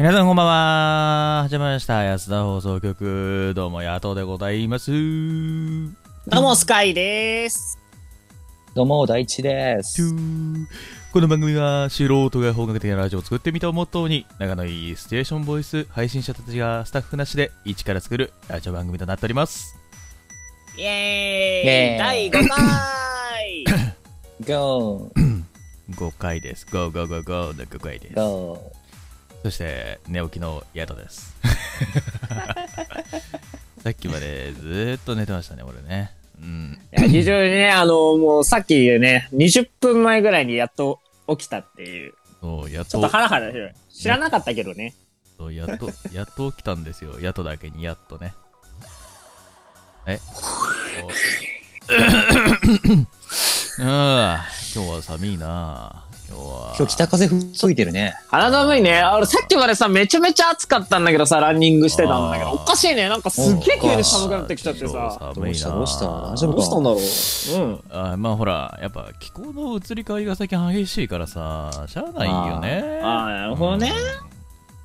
皆さんこんばんは。始まりました。安田放送局。どうも、野党でございます。どうも、スカイです。どうも、大地です。この番組は素人が本格的なラジオを作ってみたをモットーに仲のいいステーションボイス配信者たちがスタッフなしで一から作るラジオ番組となっております。イェーイイェーイ第5回 GO! 5回です。ゴーゴーゴーゴーの5回です。GO! そして、寝起きのヤトです。さっきまでずーっと寝てましたね、俺ね。うん。いや、非常にね、あの、もうさっきね、20分前ぐらいにやっと起きたっていう、そう、やっとちょっと、ハラハラしてる。知らなかったけどね。そうやっと、やっと起きたんですよ。やっとだけに、やっとね。え？お ああ、今日は寒いな。今日北風吹いてるね。肌寒いね。俺さっきまでさ、めちゃめちゃ暑かったんだけどさ、ランニングしてたんだけど、おかしいね。なんかすっげえ急に寒くなってきちゃってさ。寒いなどうしたどうした大丈夫どうしたんだろう？うん。あまあほら、やっぱ気候の移り変わりが最近激しいからさ、しゃあないよね。あーあーなるほどねうん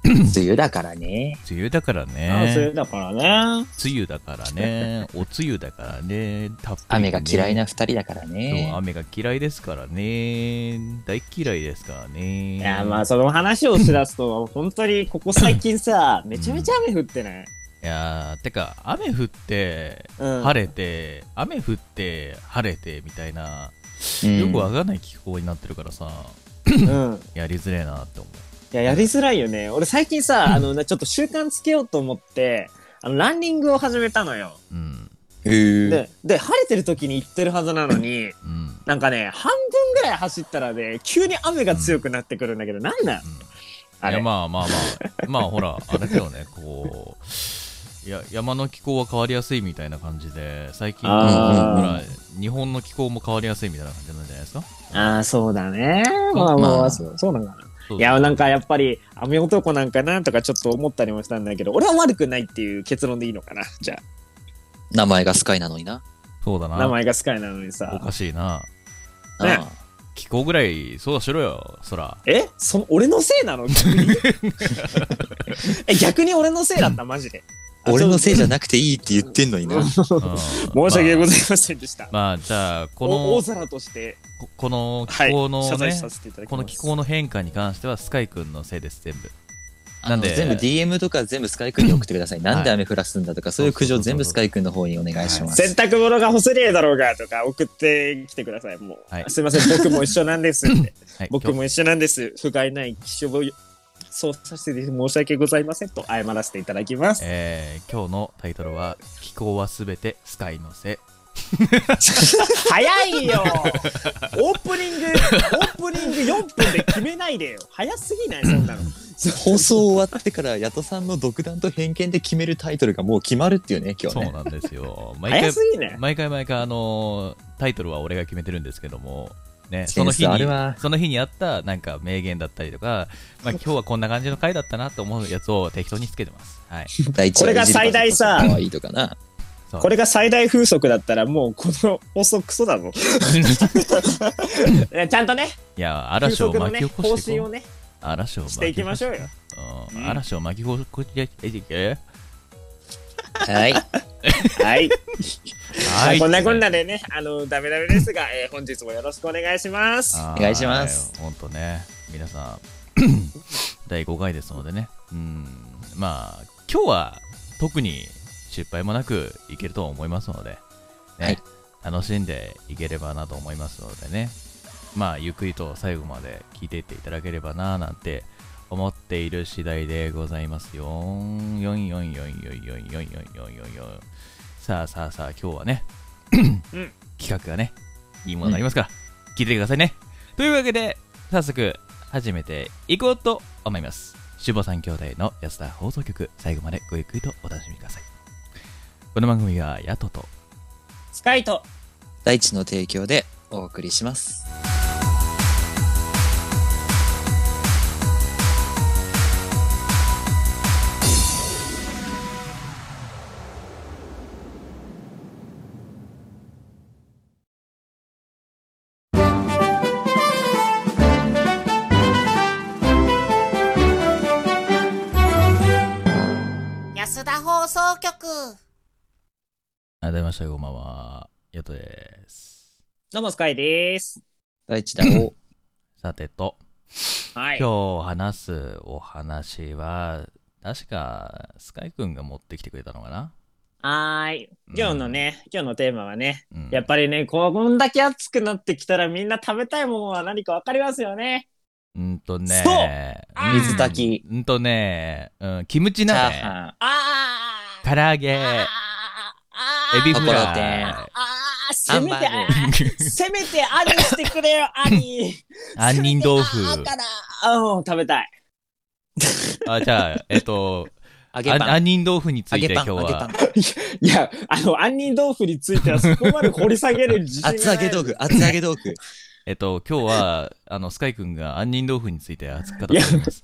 梅雨だからね。梅雨だからああ、それね。だからね。梅雨だからね。お梅雨だからね。たっぷりね雨が嫌いな二人だからね。雨が嫌いですからね。大嫌いですからね。いや、まあ、その話をしだすと、本当にここ最近さ、めちゃめちゃ雨降ってない？いやーてか、雨降って、うん。晴れて、雨降って、晴れて、みたいな、うんよくわかんない気候になってるからさ、うん。やりづれえなって思う。いや、やりづらいよね。俺最近さ、あの、なちょっと習慣つけようと思って、あの、ランニングを始めたのよ。うん。で、で、晴れてる時に行ってるはずなのに、うん。なんかね、半分ぐらい走ったらね、急に雨が強くなってくるんだけど、なんなん？あれ。いや、まあまあまあ、まあほら、あれだよね、こう、いや、山の気候は変わりやすいみたいな感じで、最近、ほら、日本の気候も変わりやすいみたいな感じなんじゃないですか？ああ、そうだね。まあまあ、まあそうそうなのかな。いや、なんかやっぱり、雨男なんかなとかちょっと思ったりもしたんだけど、俺は悪くないっていう結論でいいのかな？じゃ名前がスカイなのにな。あ、そうだな。名前がスカイなのにおさ。かしいな。ねあ気候ぐらい、そうしろよ、そら。え？その、俺のせいなの？逆に え、逆に俺のせいだった？マジで。あ俺のせいじゃななくていいって言ってんのにな。うん申し訳ございませんでした。まあ、まあ、じゃあ、この、お大皿として、ここのはい、気候のね、謝罪させてい。この気候の変化に関しては、スカイ君のせいです、全部。なんで全部 DM とか全部スカイ君に送ってください。なんで雨降らすんだとか、そういう苦情全部スカイ君の方にお願いします。洗濯物が干せねえだろうがとか送ってきてください。もう、はいすいません、僕も一緒なんですって。はい、僕も一緒なんです。不甲斐ない気象をそうさせて申し訳ございませんと謝らせていただきます。えー、今日のタイトルは、気候はすべてスカイのせい。早いよオープニング、オープニング4分で決めないでよ。早すぎない？そんなの。放送終わってから、ヤトさんの独断と偏見で決めるタイトルがもう決まるっていうね、今日ね。そうなんですよ。毎回早す、ぎない毎回毎回、あのータイトルは俺が決めてるんですけども、ね、その日にその日にあった、なんか名言だったりとか、まあ今日はこんな感じの回だったなと思うやつを適当につけてます。はい。これが最大さこれが最大風速だったらもうこの放送クソだぞ。ちゃんとね、いや、風嵐を巻き起こ方していこう。ね、嵐を巻き起こしていきましょうよ。う。うんん嵐を巻き起こしていけ。はい。はい。はい。こんなこんなでね、あの、ダメダメですが、えー本日もよろしくお願いします。おお願いします。本当ね、皆さん、第5回ですのでね、うん、まあ、今日は特に失敗もなくいけると思いますので、ね、はい楽しんでいければなと思いますのでね、まあ、ゆっくりと最後まで聞いていっていただければななんて思っている次第でございますよ。444444444さあさあさあ、今日はね、ん企画がね、いいものがありますから、聞いてくださいね。というわけで、早速始めていこうと思います。守護三兄弟の安田放送局、最後までごゆっくりとお楽しみください。この番組はヤトとスカイと、大地の提供でお送りします。改めまして、こんばんは。ヤトです。どうも、スカイです。大地だお。さてと、はい。今日話すお話は、確か、スカイくんが持ってきてくれたのかな？はーい。今日のね、今日のテーマはね、うんやっぱりね、こんだけ暑くなってきたらみんな食べたいものは何かわかりますよね。うんとね、水炊きうんとね、うん、キムチチャー鍋、ハン。あー唐揚げ、エビフライてあーせめて、せめて味してくれよ、味。杏仁豆腐あーから、あー食べたい。あ、じゃあ、えっと。杏仁豆腐について。今日は。いや、あの、杏仁豆腐についてはそこまで掘り下げる自信がない。厚揚げ豆腐。厚揚げ豆腐。えっと、今日は、あの、スカイくんが杏仁豆腐について熱く語っております。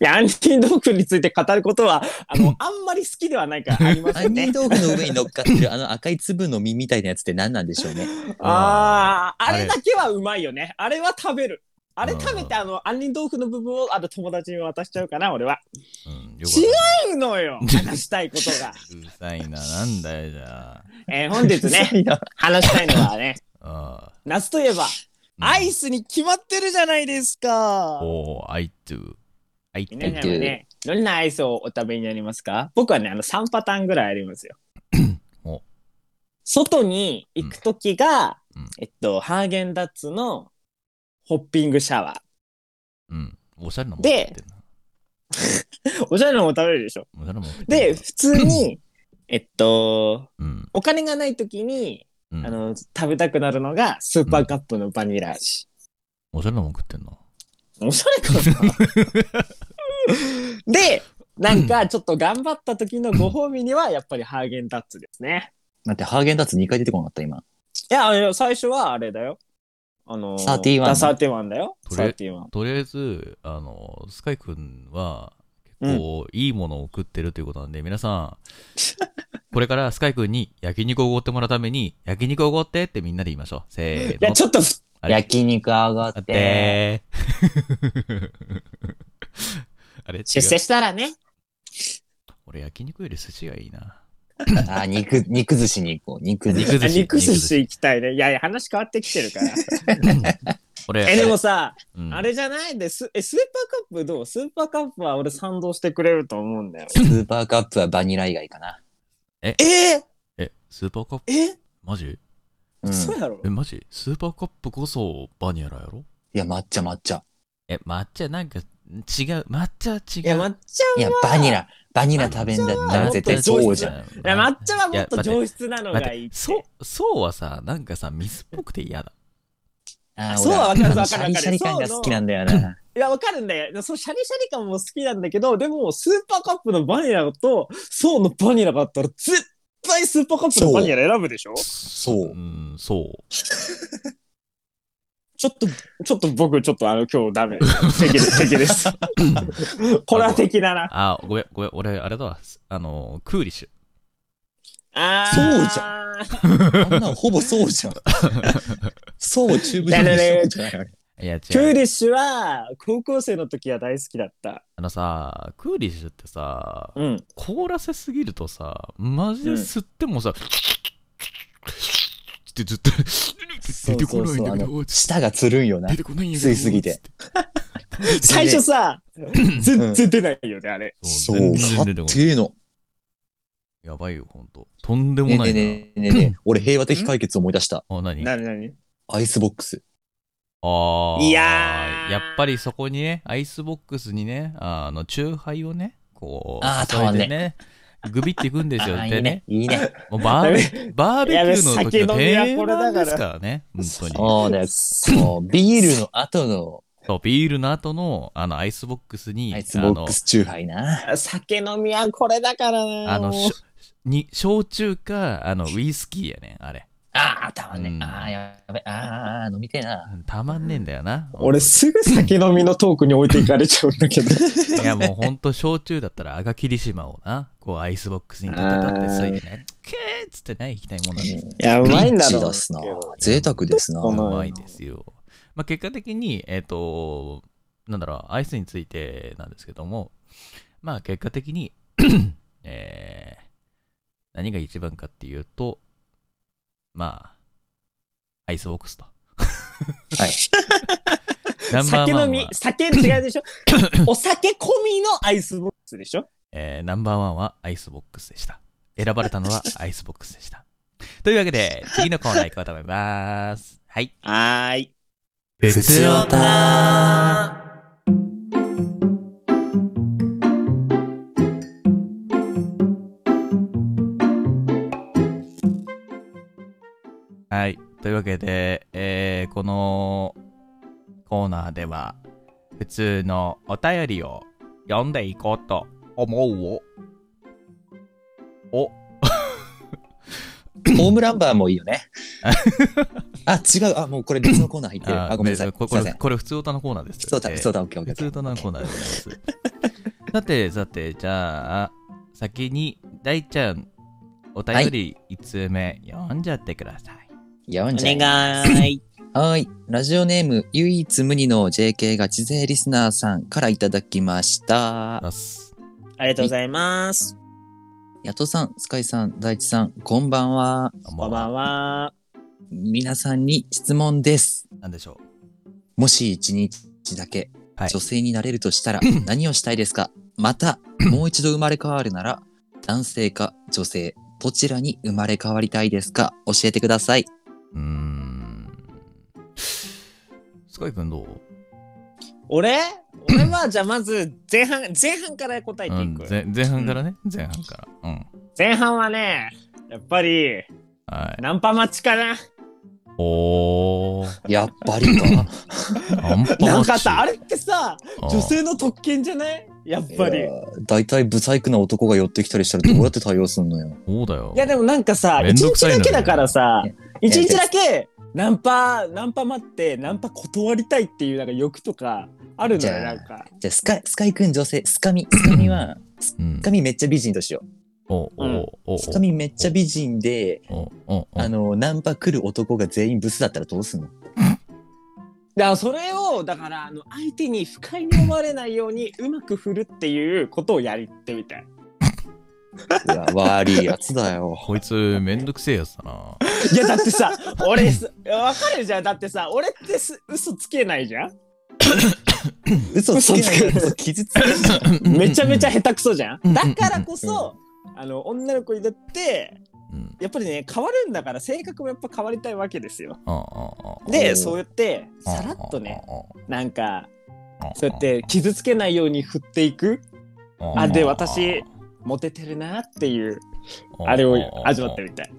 いや、杏仁豆腐について語ることは、あの、あんまり好きではないからありませんね杏仁。豆腐の上に乗っかってるあの赤い粒の実みたいなやつって何なんでしょうね。ああ、あれだけはうまいよね。あれは食べる。あれうん食べて、あの、杏仁豆腐の部分を、あの、友達に渡しちゃうかな、俺は。うん、よ違うのよ、話したいことが。うるさいな、なんだよ、じゃえー本日ね、話したいのはね、あ。あ夏といえば、あアイスに決まってるじゃないですか。おー、I do. I 皆 do. さんはね、どんなアイスをお食べになりますか？僕はね、あの、3パターンぐらいありますよ お。外に行くときが、うんえっと、ハーゲンダッツのホッピングシャワうん。おしゃれなもんで。おしゃれなのも食べれるでしょ。おしゃれなもで、普通に、えっと、うん。お金がないときに、うんあの、食べたくなるのが、スーパーカップのバニラ味。おしゃれなもん食ってんな。おしゃれかなで、なんか、ちょっと頑張った時のご褒美には、やっぱりハーゲンダッツですね。待って、ハーゲンダッツ2回出てこなかった、今。いや、あの最初はあれだよ。あのー、31あサーティワンだよ。とりあえ31。とりあえず、あの、スカイくんは、結構いいものを食ってるということなんで、皆さん、これからスカイくんに焼肉をおごってもらうために、焼肉をおごってってみんなで言いましょう。せーの。いや、ちょっと、あれ？焼肉上があっ。って。あれ？違出世う。したらね。俺焼肉より寿司がいいな。あ、肉、肉寿司に行こう。肉寿司。肉寿司肉寿司行きたいね。いやいや、話変わってきてるから。俺、え、でもさ、うんあれじゃない？で、スえスーパーカップどう？スーパーカップは俺賛同してくれると思うんだよ。スーパーカップはバニラ以外かな。え？ー、え、スーパーカップ？え、マジ？うん。そうやろえ、マジ？スーパーカップこそバニラやろ？いや、抹茶抹茶。え、抹茶なんか違う。抹茶は違う。いや、抹茶いや、バニラ、バニラ食べんだったら絶対爽じゃん。ん。いや抹茶はもっと上質なのがいいって。てそう、爽はさ、なんかさ、水っぽくて嫌だ。あー爽はわかる俺わかるわかるシャリシャリ感が好きなんだよな。いや、わかるんだよ。そう、シャリシャリ感も好きなんだけど、でも、スーパーカップのバニラと、爽のバニラがあったら、絶対スーパーカップのバニラ選ぶでしょ？そううん、そう。ちょっと、ちょっと僕、ちょっとあの、今日ダメ。敵です、敵です。これは敵だな。あ、ごめん、ごめん、俺、あれだわ。あの、クーリッシュ。あーそうじゃ あんなんほぼ爽じゃん。そう、チューブ状にしようじゃないあれいや、違う。クーリッシュは、高校生の時は大好きだった。あのさ、クーリッシュってさ、うん。凍らせすぎるとさ、マジで吸ってもさ、ってずっと出てこないんだけあど、の舌がつるんよな出。てこないんやけど。吸いすぎて。最初さ、全然出ないよね、あれ。そう、全かって然出こないえの。やばいよ、ほんと。とんでもねえないな。ねえねえねえねえ俺平和的解決思い出した。あ、何？なになにアイスボックス。ああ。いやーやっぱりそこにね、アイスボックスにね、あの、チューハイをね、こう、あー注いでね、グビっていくんですよ。でねいね、。いいね。もうバーベバーベキューの時の定番ですからね、本当に。そうだよ。そう、ビールの後のそう、ビールの後の、あの、アイスボックスに、アイスボックスチューハイな。酒飲みはこれだからな。あの、に、焼酎か、あの、ウイスキーやねん、あれ。ああ、たまんねうんああ、やべ。ああ、飲みてえな。たまんねえんだよな。俺すぐ酒飲みのトークに置いていかれちゃうんだけど。いやもうほんと焼酎だったら赤霧島をな、こうアイスボックスに立てたってついてね、けーっつってね、行きたいもんなんです。いや、うまいんだろう。贅沢ですな。うまいですよ。まあ結果的に、えっ、と、なんだろう、アイスについてなんですけども、まあ結果的に、えー、何が一番かっていうと、まあ、アイスボックスと。はい。ナンバー酒飲み酒違うでしょ？お酒飲みのアイスボックスでしょ？えーナンバーワンはアイスボックスでした。選ばれたのはアイスボックスでした。というわけで、次のコーナー行こうと思います。はい。はーい。ふつおというわけで、えー、このコーナーでは、普通のお便りを読んでいこうと思うお。お、ホームランバーもいいよね。あ、違う。あ、もうこれ別のコーナー入ってる。あ、ごめんなさい。ここれ。これ普通歌のコーナーです。そうだ、えーそうだ、オッケーオッケー普通歌のコーナーでございます。さて、さて、じゃあ、先に、大ちゃん、お便り1通目、読んじゃってください。読んおじゃえ願い。はい。ラジオネーム、唯一無二の JK ガチ勢リスナーさんからいただきました。ありがとうございます。ヤトさん、スカイさん、大地さん、こんばんは。こんばんは。皆さんに質問です。なんでしょもし一日だけはい女性になれるとしたら 何をしたいですか？また、もう一度生まれ変わるなら、男性か女性、どちらに生まれ変わりたいですか？教えてください。う。ん。スカイくんどう？俺？俺は、じゃあまず、前半、前半から答えてうんいく。前前半からね、前半から。うん。前半はね、やっぱり、はい。ナンパ待ちかな。おー。やっぱりか。ナンパなんかさ、あれれってさ、女性の特権じゃない？やっぱり。いだいたいブサイクな男が寄ってきたりしたらどうやって対応すんのよ。そうだよ。や、でもなんかさ、一日だけだからさ一日だけ、ナンパ、ナンパ待って、ナンパ断りたいっていうなんか欲とかあるのよ、じゃあなんか。じゃあ、スカイ、スカイくん女性、スカミ、スカミは、うんスカミめっちゃ美人としよう。スカミめっちゃ美人で、あの、ナンパ来る男が全員ブスだったらどうすんの？だからそれを、だから、あの、相手に不快に思われないようにうまく振るっていうことをやってみたい。うわ、悪いやつだよ。こいつめんどくせえやつだな。いや、だってさ、俺す、わかるじゃん。だってさ、俺ってす嘘つけないじゃん？嘘つけない傷つける。めちゃめちゃ下手くそじゃうんん。だからこそ、あの、女の子にだって、うんやっぱりね、変わるんだから、性格もやっぱ変わりたいわけですよ。で、そうやって、さらっとね、あなんか、そうやって傷つけないように振っていく、ああで私モテてるなっていう、あれを味わってみたい。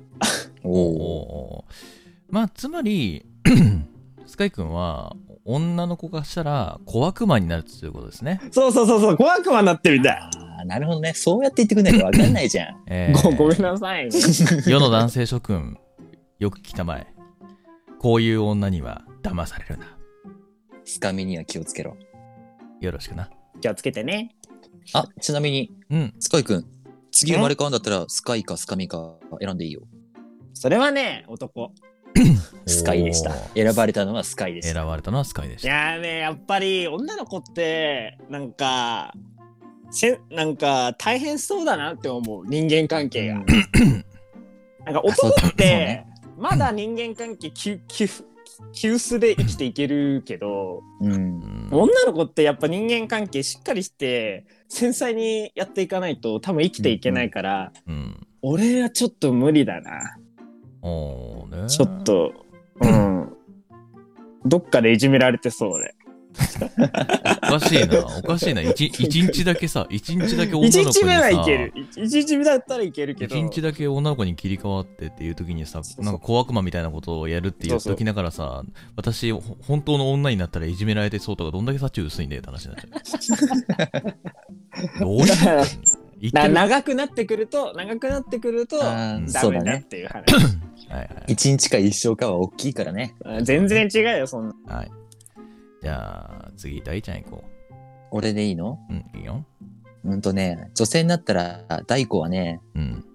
おおまあつまり スカイ君は女の子がしたら小悪魔になるということですね、そうそうそうそう、小悪魔になってみたい。ああ、なるほどね。そうやって言ってくんないとわかんないじゃん。えーごごめんなさい。世の男性諸君よく聞きたまえこういう女には騙されるなスカミには気をつけろ。よろしくな気をつけてね。あ、ちなみに、うんスカイくん、次生まれ変わるんだったら、スカイかスカミか選んでいいよ。それはね、男。スカイでした選ばれたのはスカイでした。選ばれたのはスカイでしいたやーね、やっぱり女の子って、なんか、せなんか大変そうだなって思う、人間関係が。なんか男ってね、まだ人間関係急急急須で生きていけるけど、うん。うん女の子ってやっぱ人間関係しっかりして、繊細にやっていかないと多分生きていけないから、うん俺はちょっと無理だな。おーねちょっと、うん。どっかでいじめられてそうで。おかしいなおかしいな一一日だけさ一日だけ女の一子にさ日目はいける。一日目だったらいけるけど。一日だけ女の子に切り替わってっていう時にさなんか小悪魔みたいなことをやるって言っておきながらさ私ほ本当の女になったらいじめられてそうとかどんだけ幸薄いんだよって話になっちゃう どういうこと言ってなる長くなってくると、長くなってくると、ダメだっそうだね。ていう話。はいはい一日か一生かは大きいからね。全然違うよ、そんな。はいじゃあ次大ちゃん行こ俺でいいの？ううんいいよ。うんとね、女性になったら、大子はね、うん。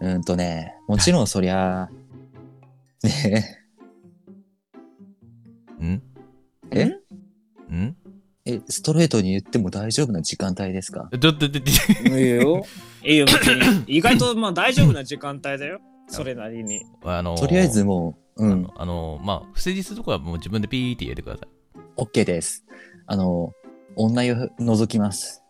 うんとね、もちろんそりゃ、ね。うん？え、うん？え、好ストレートに言っても大丈夫な時間帯ですか？ちょっと、ちょっといいよ。いいよ、別に。意外とまあ大丈夫な時間帯だよ。それなりに。あのーとりあえずもう、うん。あの、、あのーまあ、不誠実とかはもう自分でピーって入れてください。OK です。あの、女湯覗きます。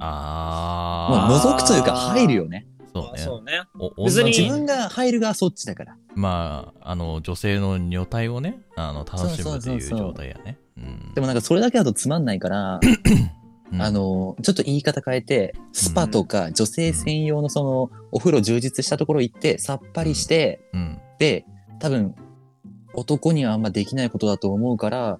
あまあ、ー覗くというか入るよね。そうね。そうね。お別に女自分が入るがそっちだから。まあ、あの、女性の女体をね、あの、楽しむっていうそうそうそうそう状態やね。うんでもなんかそれだけだとつまんないから、うんあの、ちょっと言い方変えて、スパとか女性専用のその、お風呂充実したところ行って、さっぱりして、うん。で、多分、男にはあんまできないことだと思うから、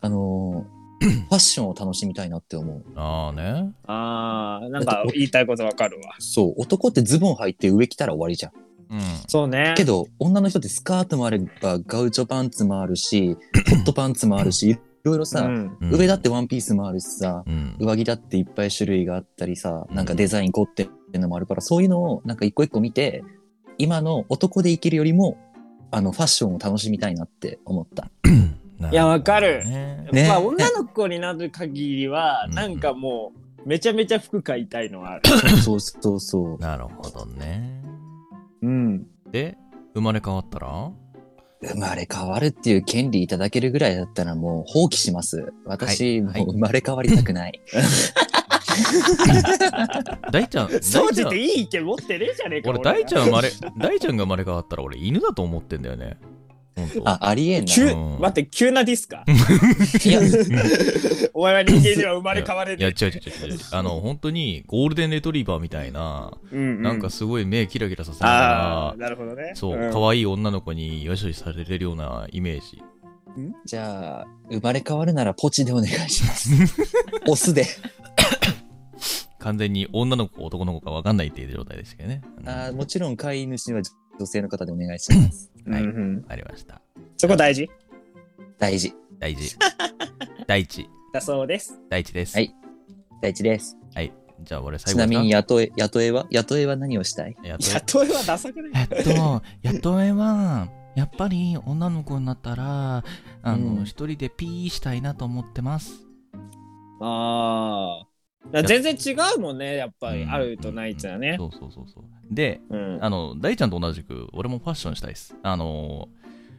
あの、ファッションを楽しみたいなって思う。ああね。ああ、なんか言いたいことわかるわ。そう、男ってズボン履いて上着たら終わりじゃん。うん。そうね。けど、女の人ってスカートもあれば、ガウチョパンツもあるし、ホットパンツもあるし、いろいろさ、うんうん上だってワンピースもあるしさ、うん。上着だっていっぱい種類があったりさ、うんなんかデザイン凝ってるのもあるから、そういうのをなんか一個一個見て、今の男で生きるよりも、あの、ファッションを楽しみたいなって思った。いやわかるねねまあ女の子になる限りは、うんなんかもう、めちゃめちゃ服買いたいのはある。そうそうそう。なるほどね。うん。で、生まれ変わったら？生まれ変わるっていう権利いただけるぐらいだったらもう放棄します。私、はいもう生まれ変わりたくない。大ちゃん、総じ大ちゃんていい意見持ってねえじゃねえか。俺、大ちゃん生まれ、大ちゃんが生まれ変わったら俺犬だと思ってんだよね。あ、ありえんな。急、うん待って、急なディスか？いや、お前は人間には生まれ変われいや、る。違う違う違う違う。あの、本当にゴールデンレトリバーみたいな、なんかすごい目キラキラさせなああ、がら、なるほどね。そう、ん可愛い女の子によしよしされてるようなイメージ。じゃあ、生まれ変わるならポチでお願いします。オスで。完全に女の子、男の子か分かんないっていう状態でしたけどね。うんあーもちろん飼い主は女性の方でお願いします。はいうんうんありました。そこ大事？大事。大事。第一。だそうです。第一です。はい大事です。じゃあ俺最後ちなみにや雇え、雇えは？雇えは何をしたい？雇いはダサくない？えっと、雇えは、やっぱり女の子になったら、あの、うん一人でピーしたいなと思ってます。ああ。全然違うもんね、やっぱり、うんあるとないっつうのはね。そうそうそうそう。で、うん。あの、大ちゃんと同じく、俺もファッションしたいです。あの、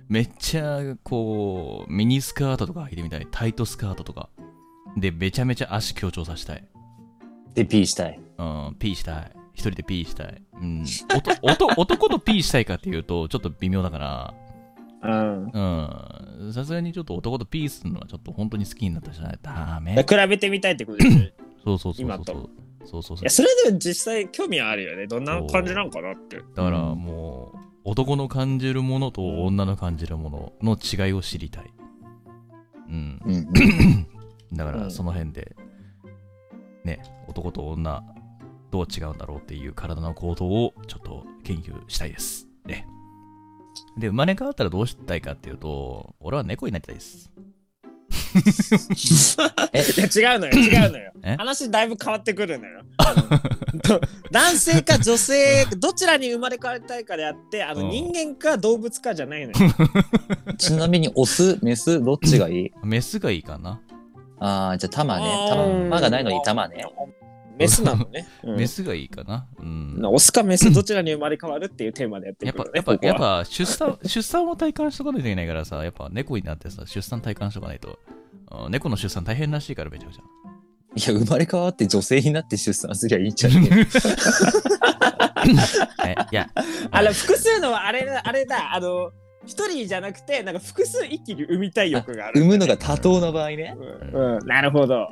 めっちゃ、こう、ミニスカートとか履いてみたい。タイトスカートとか。で、めちゃめちゃ足強調させたい。で、P したい。うん、ピーしたい。一人でピーしたい。うん。おと おと男とピーしたいかっていうと、ちょっと微妙だから、うん。うん。さすがにちょっと男とピーするのはちょっと本当に好きになったじゃないダメ。比べてみたいってことですね。そうそうそう今とそう。そうそうそいうや、。それでも実際興味はあるよね。どんな感じなんかなって。だからうんもう、男の感じるものと女の感じるものの違いを知りたい。うん。う。だからうんその辺で、ね、男と女、どう違うんだろうっていう体の構造をちょっと研究したいです。ね。で、生まれ変わったらどうしたいかっていうと、俺は猫になりたいです。いや違うのよ、違うのよえ？話だいぶ変わってくるのよ。男性か女性、どちらに生まれ変わりたいかであって、あのうん人間か動物かじゃないのよ。ちなみに、オス、メス、どっちがいい？メスがいいかな。ああ、じゃあ、玉ね。玉がないのに玉ね。。メスなのね。うんメスがいいかな。うん。オスかメスどちらに生まれ変わるっていうテーマでやってやっぱ、くるね。やっぱ、ここはやっぱ出産、出産を体感しとかないといけないからさ、やっぱ猫になってさ、出産体感しとかないと、うん猫の出産大変らしいからめちゃくちゃ。いや、生まれ変わって女性になって出産すりゃいいんじゃね えいや、あの複数のはあれだ、あれだ、あの、一人じゃなくて、なんか複数一気に産みたい欲がある。産むのが多頭の場合ね。うん、うん、なるほど。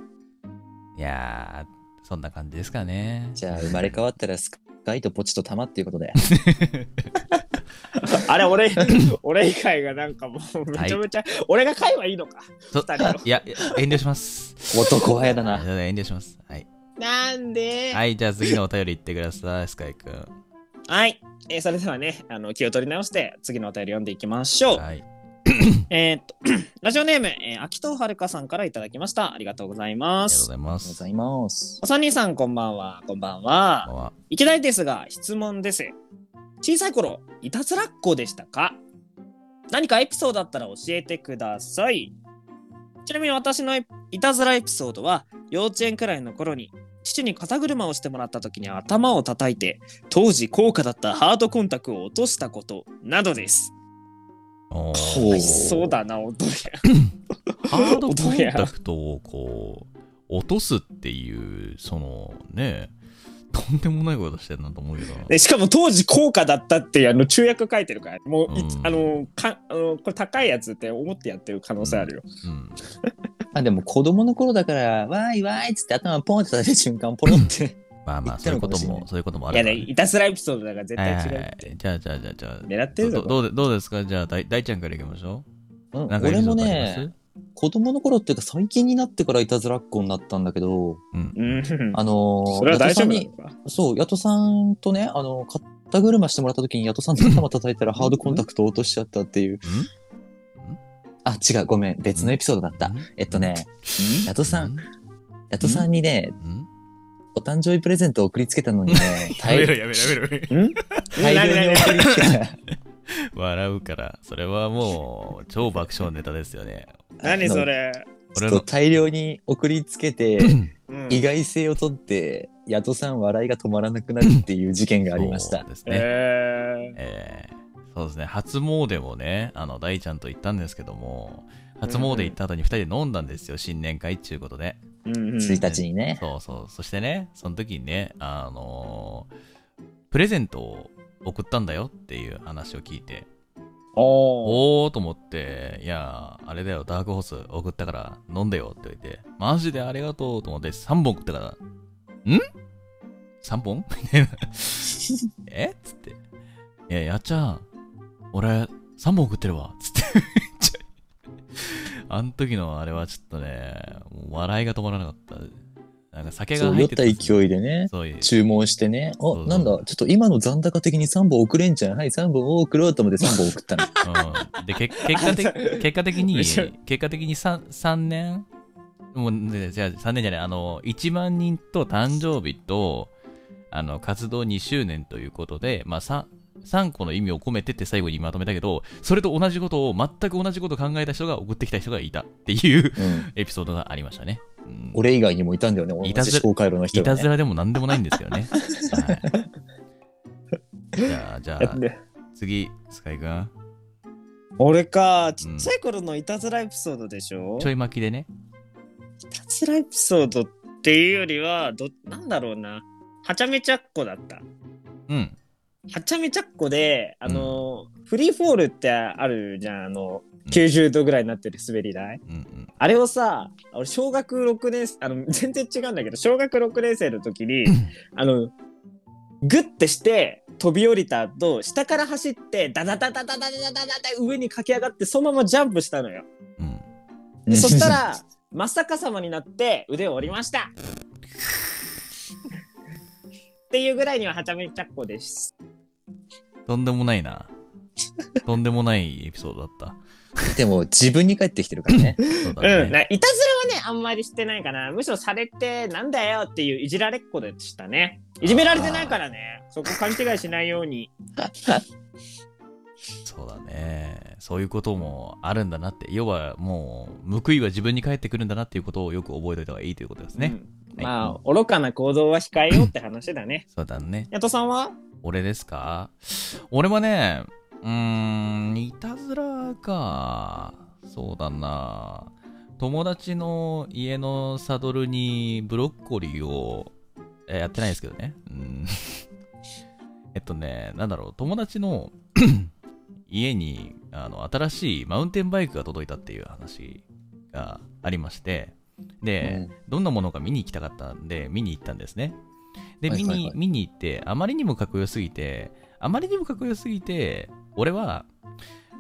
いやー、そんな感じですかね。じゃあ、生まれ変わったらスカイとポチと玉っていうことで。あれ、俺、俺以外がなんかもうめちゃめちゃ、俺が買えばいいのか。いや、遠慮します。男はやだな。遠慮します。はい。なんで？はい、じゃあ次のお便り言ってください、スカイくん。はい。えーそれではね、あの気を取り直して、次のお便り読んでいきましょう。はい。えーっと、ラジオネーム、えー、秋藤はるかさんからいただきました。ありがとうございあます。りがとうございまありがとうごす。ざいます。お三人さん、こんばんは。こんばんは。いきなりですが、質問です。小さい頃、いたずらっ子でしたか？何かエピソードあったら教えてください。ちなみに私のいたずらエピソードは幼稚園くらいの頃に父に肩車をしてもらった時に頭を叩いて当時高価だったハードコンタクトを落としたことなどです。おーほう美味しそうだな、音や。ハードコンタクトをこう、落とすっていう、そのね、とんでもないことしてるなと思うけど。でしかも当時高価だったっていうあの中訳書いてるから、もうい、うんあのかあの、これ高いやつって思ってやってる可能性あるよ。うん。あ、でも子供の頃だから、わーいわーいっつって頭ポンって叩いた瞬間、ポロって。まあまあ、そういうこともそういうこともあいやね、るからね。いたずらエピソードだから絶対違う。はいはいはい。じゃあ、じゃあ、じゃあ、じゃあ。狙ってるぞどどうでどうですか？じゃあ、大大ちゃんからいきましょう。んう。なん俺もね、子供の頃っていうか最近になってからいたずらっ子になったんだけど、うん。うん。あのー、それは大丈夫なヤトさんにそう、ヤトさんとね、あの、肩車してもらった時にヤトさんの頭叩いたらハードコンタクトを落としちゃったっていう。あ、違う、ごめん、別のエピソードだった。えっとね、ヤトさん、ヤトさんにね、うんお誕生日プレゼントを送りつけたのにね、大やめろやめろやめろ。大量に送りつけた。笑うから。それはもう、超爆笑ネタですよね。何それ？大量に送りつけて、うん意外性をとって、ヤトさん笑いが止まらなくなるっていう事件がありましたそう。ですね。ええーそうですね。初詣もね、あの、大ちゃんと行ったんですけども、初詣行った後に二人で飲んだんですよ。新年会っていうことで。ーうんうん1日にね。そうそう。そしてね、その時にね、あのープレゼントを送ったんだよっていう話を聞いて、おーおーと思って、いやー、あれだよ、ダークホース送ったから飲んでよって言って、マジでありがとうと思って3本送ったから、ん ?3 本？え？っつって。いや、やっちゃん、俺、3本送ってるわ。つって。あん時のあれはちょっとね、笑いが止まらなかった。なんか酒がそう、入っ酔ってたた勢いでね、そういう。注文してね、お、そうなんだ、ちょっと今の残高的に3本送れんじゃん。はい、3本送ろうと思って3本送ったの。うん、でけ結果的結果的に結果的に 3, 三年？もうねじゃあ3年じゃないあの1万人と誕生日とあの活動2周年ということで、まあ、3, 3個の意味を込めてって最後にまとめたけどそれと同じことを全く同じことを考えた人が送ってきた人がいたっていううん。エピソードがありましたね。うん、俺以外にもいたんだよね、同いたずじ思考回路の人が、ね。いたずらでも何でもないんですよね。はい、じゃあじゃあで次スカイ君俺か、ちっちゃい頃のいたずらエピソードでしょ、ちょい巻きでね。いたずらエピソードっていうよりは、ど、なんだろうな。はちゃめちゃっこだった。うん。はちゃめちゃっこで、あの、フリーフォールってあるじゃん、あの、うん90度ぐらいになってる滑り台。うんうんあれをさ、俺小学6年生、あの、全然違うんだけど、小学6年生の時に、あの、グッてして飛び降りた後、下から走って、ダダダダダダダダダダ上に駆け上がって、そのままジャンプしたのよ。うんでそしたら、真っ逆さまになって腕を折りました。っていうぐらいにははちゃめちゃっこです。とんでもないな。とんでもないエピソードだった。でも自分に返ってきてるからね。そうだうん。ね。ないたずらはね、あんまりしてないかな。むしろされて、なんだよっていういじられっ子でしたね。いじめられてないからね。そこ勘違いしないように。そうだね。そういうこともあるんだなって。要はもう、報いは自分に返ってくるんだなっていうことをよく覚えておいた方がいいということですね。うんまあ、愚かな行動は控えようって話だね。そうだね。ヤトさんは？俺ですか？俺はね、うーん、いたずらか。そうだな。友達の家のサドルにブロッコリーを、えやってないですけどね。うん、えっとね、なんだろう、友達の 家にあの新しいマウンテンバイクが届いたっていう話がありまして、で、どんなものか見に行きたかったんで、見に行ったんですね。で、見に、見に行って、あまりにもかっこよすぎて、あまりにもかっこよすぎて、俺は、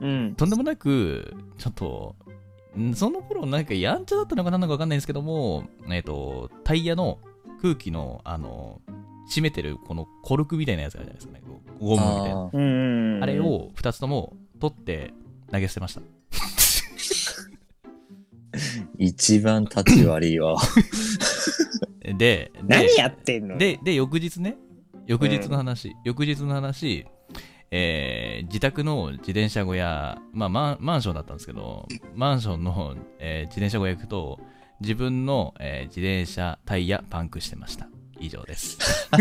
うん。とんでもなく、ちょっと、んその頃なんかやんちゃだったのかなんだかわかんないんですけども、えっ、と、タイヤの空気の、あの、締めてるこのコルクみたいなやつがあるじゃないですか、ね、ゴムみたいな。あうん。あれ。を2つとも取って投げ捨てました。ー 一番立ち悪いわ。で、で、何やってんの？で、で、翌日ね、翌日の話、翌日の話、えー自宅の自転車小屋、まあマン、マンションだったんですけど、マンションの、えー自転車小屋行くと、自分の、えー自転車タイヤパンクしてました。以上です。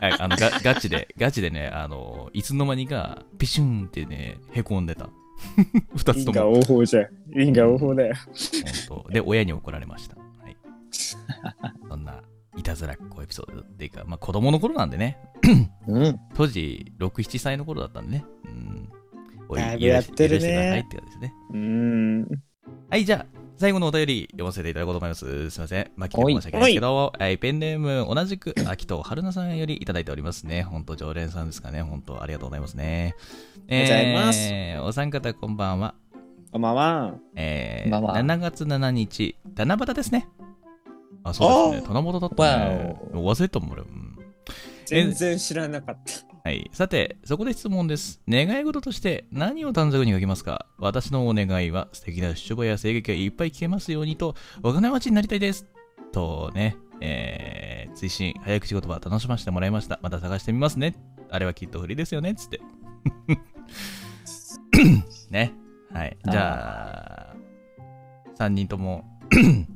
はい、あの、がガチで、ガチでね、あの、いつの間にか、ピシュンってね、へこんでた。二つ因果とも。応報じゃん。因果応報だよ。本当で、親に怒られました。はい。そんな、いたずらっ子エピソードっていうか、まあ子供の頃なんでね、うん。当時、6、7歳の頃だったんでね。うん。おだいぶやってるね許してくださいって感じですね。うーん。はい、じゃあ、最後のお便り読ませていただこうと思います。すいません。まあ、聞いて申し訳ないですけど、はい、ペンネーム、同じく、秋と春菜さんよりいただいておりますね。本当常連さんですかね。本当ありがとうございますね。ありがとうございますえーお三方こんばんは。こんばんは。えー、こんばんは7月7日、七夕ですね。あ、そうですね。七夕だったね。忘れたもん、俺。うん全然知らなかった。はい。さて、そこで質問です。願い事として何を短冊に書きますか？私のお願いは素敵な出張や声劇がいっぱい聞けますようにと、お金持ちになりたいです。とね、えー、追伸、早口言葉楽しませてもらいました。また探してみますね。あれはきっとフリーですよね。つって。ね。はい。じゃあ、3人とも、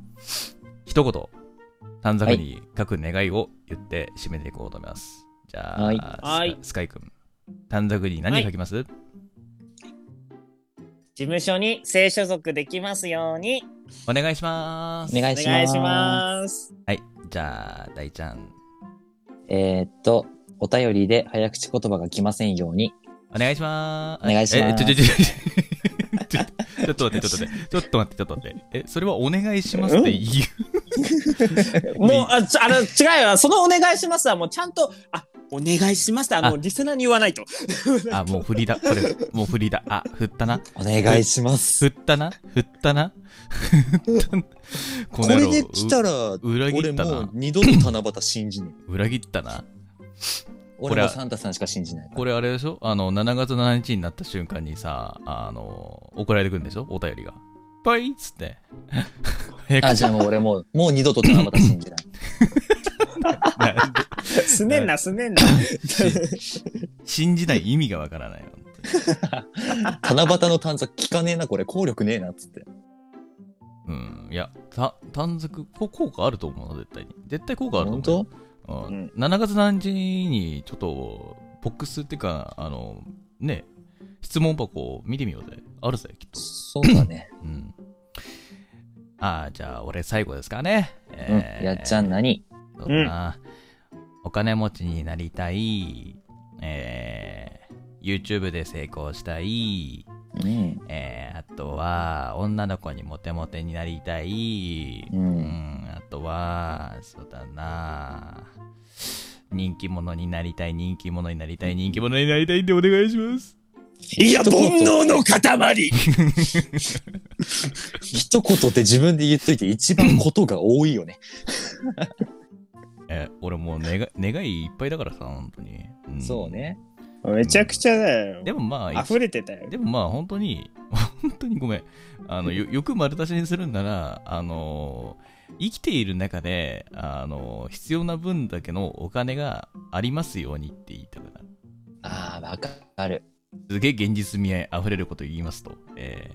一言、短冊に書く願いを言って締めていこうと思います。じゃあ、はいスカイ君、短冊に何書きます、事務所に正所属できますように。お願いします。お願いします。はい。じゃあ、大ちゃん、えーっと、お便りで早口言葉が来ませんように。お願いします。お願いしますえ、ちょ、ちょ、ちょ、ちょ、ちょちょっと待って、ちょっと待って、ちょっと待って、ちょっと待って。え、それはお願いしますって言う？もう、あ、ちあの、違うよ。そのお願いしますはもうちゃんと、あ、お願いしますあの、あリスナーに言わないと。あ、もう振りだ。これ、もう振りだ。あ、振ったな。お願いします。振ったな？振ったな？これで来たら、裏切ったな俺もう。二度と七夕信じねえ。裏切ったな。これ俺はもサンタさんしか信じない。これあれでしょ？あの、7月7日になった瞬間にさ、あの、送られてくるんでしょ？お便りが。パイっつって。あ、じゃあもう俺もう、もう二度と七夕信じない。すねんな、すねんな。信じない意味がわからないよ。七夕の短冊聞かねえな、これ。効力ねえな、っつって。うん。いや、た短冊、こ効果あると思うの、絶対に。絶対効果あると思う。本うんうん7月7日に、ちょっと、ボックスっていうか、あの、ね、質問箱を見てみようぜ。あるぜ、きっと。そうだね。うん。ああ、じゃあ、俺最後ですかね。うん。えーやっちゃん何？そうだな、お金持ちになりたい、えー、YouTube で成功したい、うん。えー、あとは、女の子にモテモテになりたい、うんあとは、そうだな人気者になりたい、人気者になりたい、人気者になりたいんでお願いします。いや、煩悩の塊一言で自分で言っといて一番ことが多いよね。えー俺もう願い願いいっぱいだからさ、本当に。んそう。ね。めちゃくちゃだよ。でもまあ、溢れてたよ。でもまあ本当に、本当にごめん。あの、よ、よく丸出しにするんなら、あの、生きている中で、あの、必要な分だけのお金がありますようにって言いたくなる。ああ、わかる。すげえ現実味あふれること言いますと、え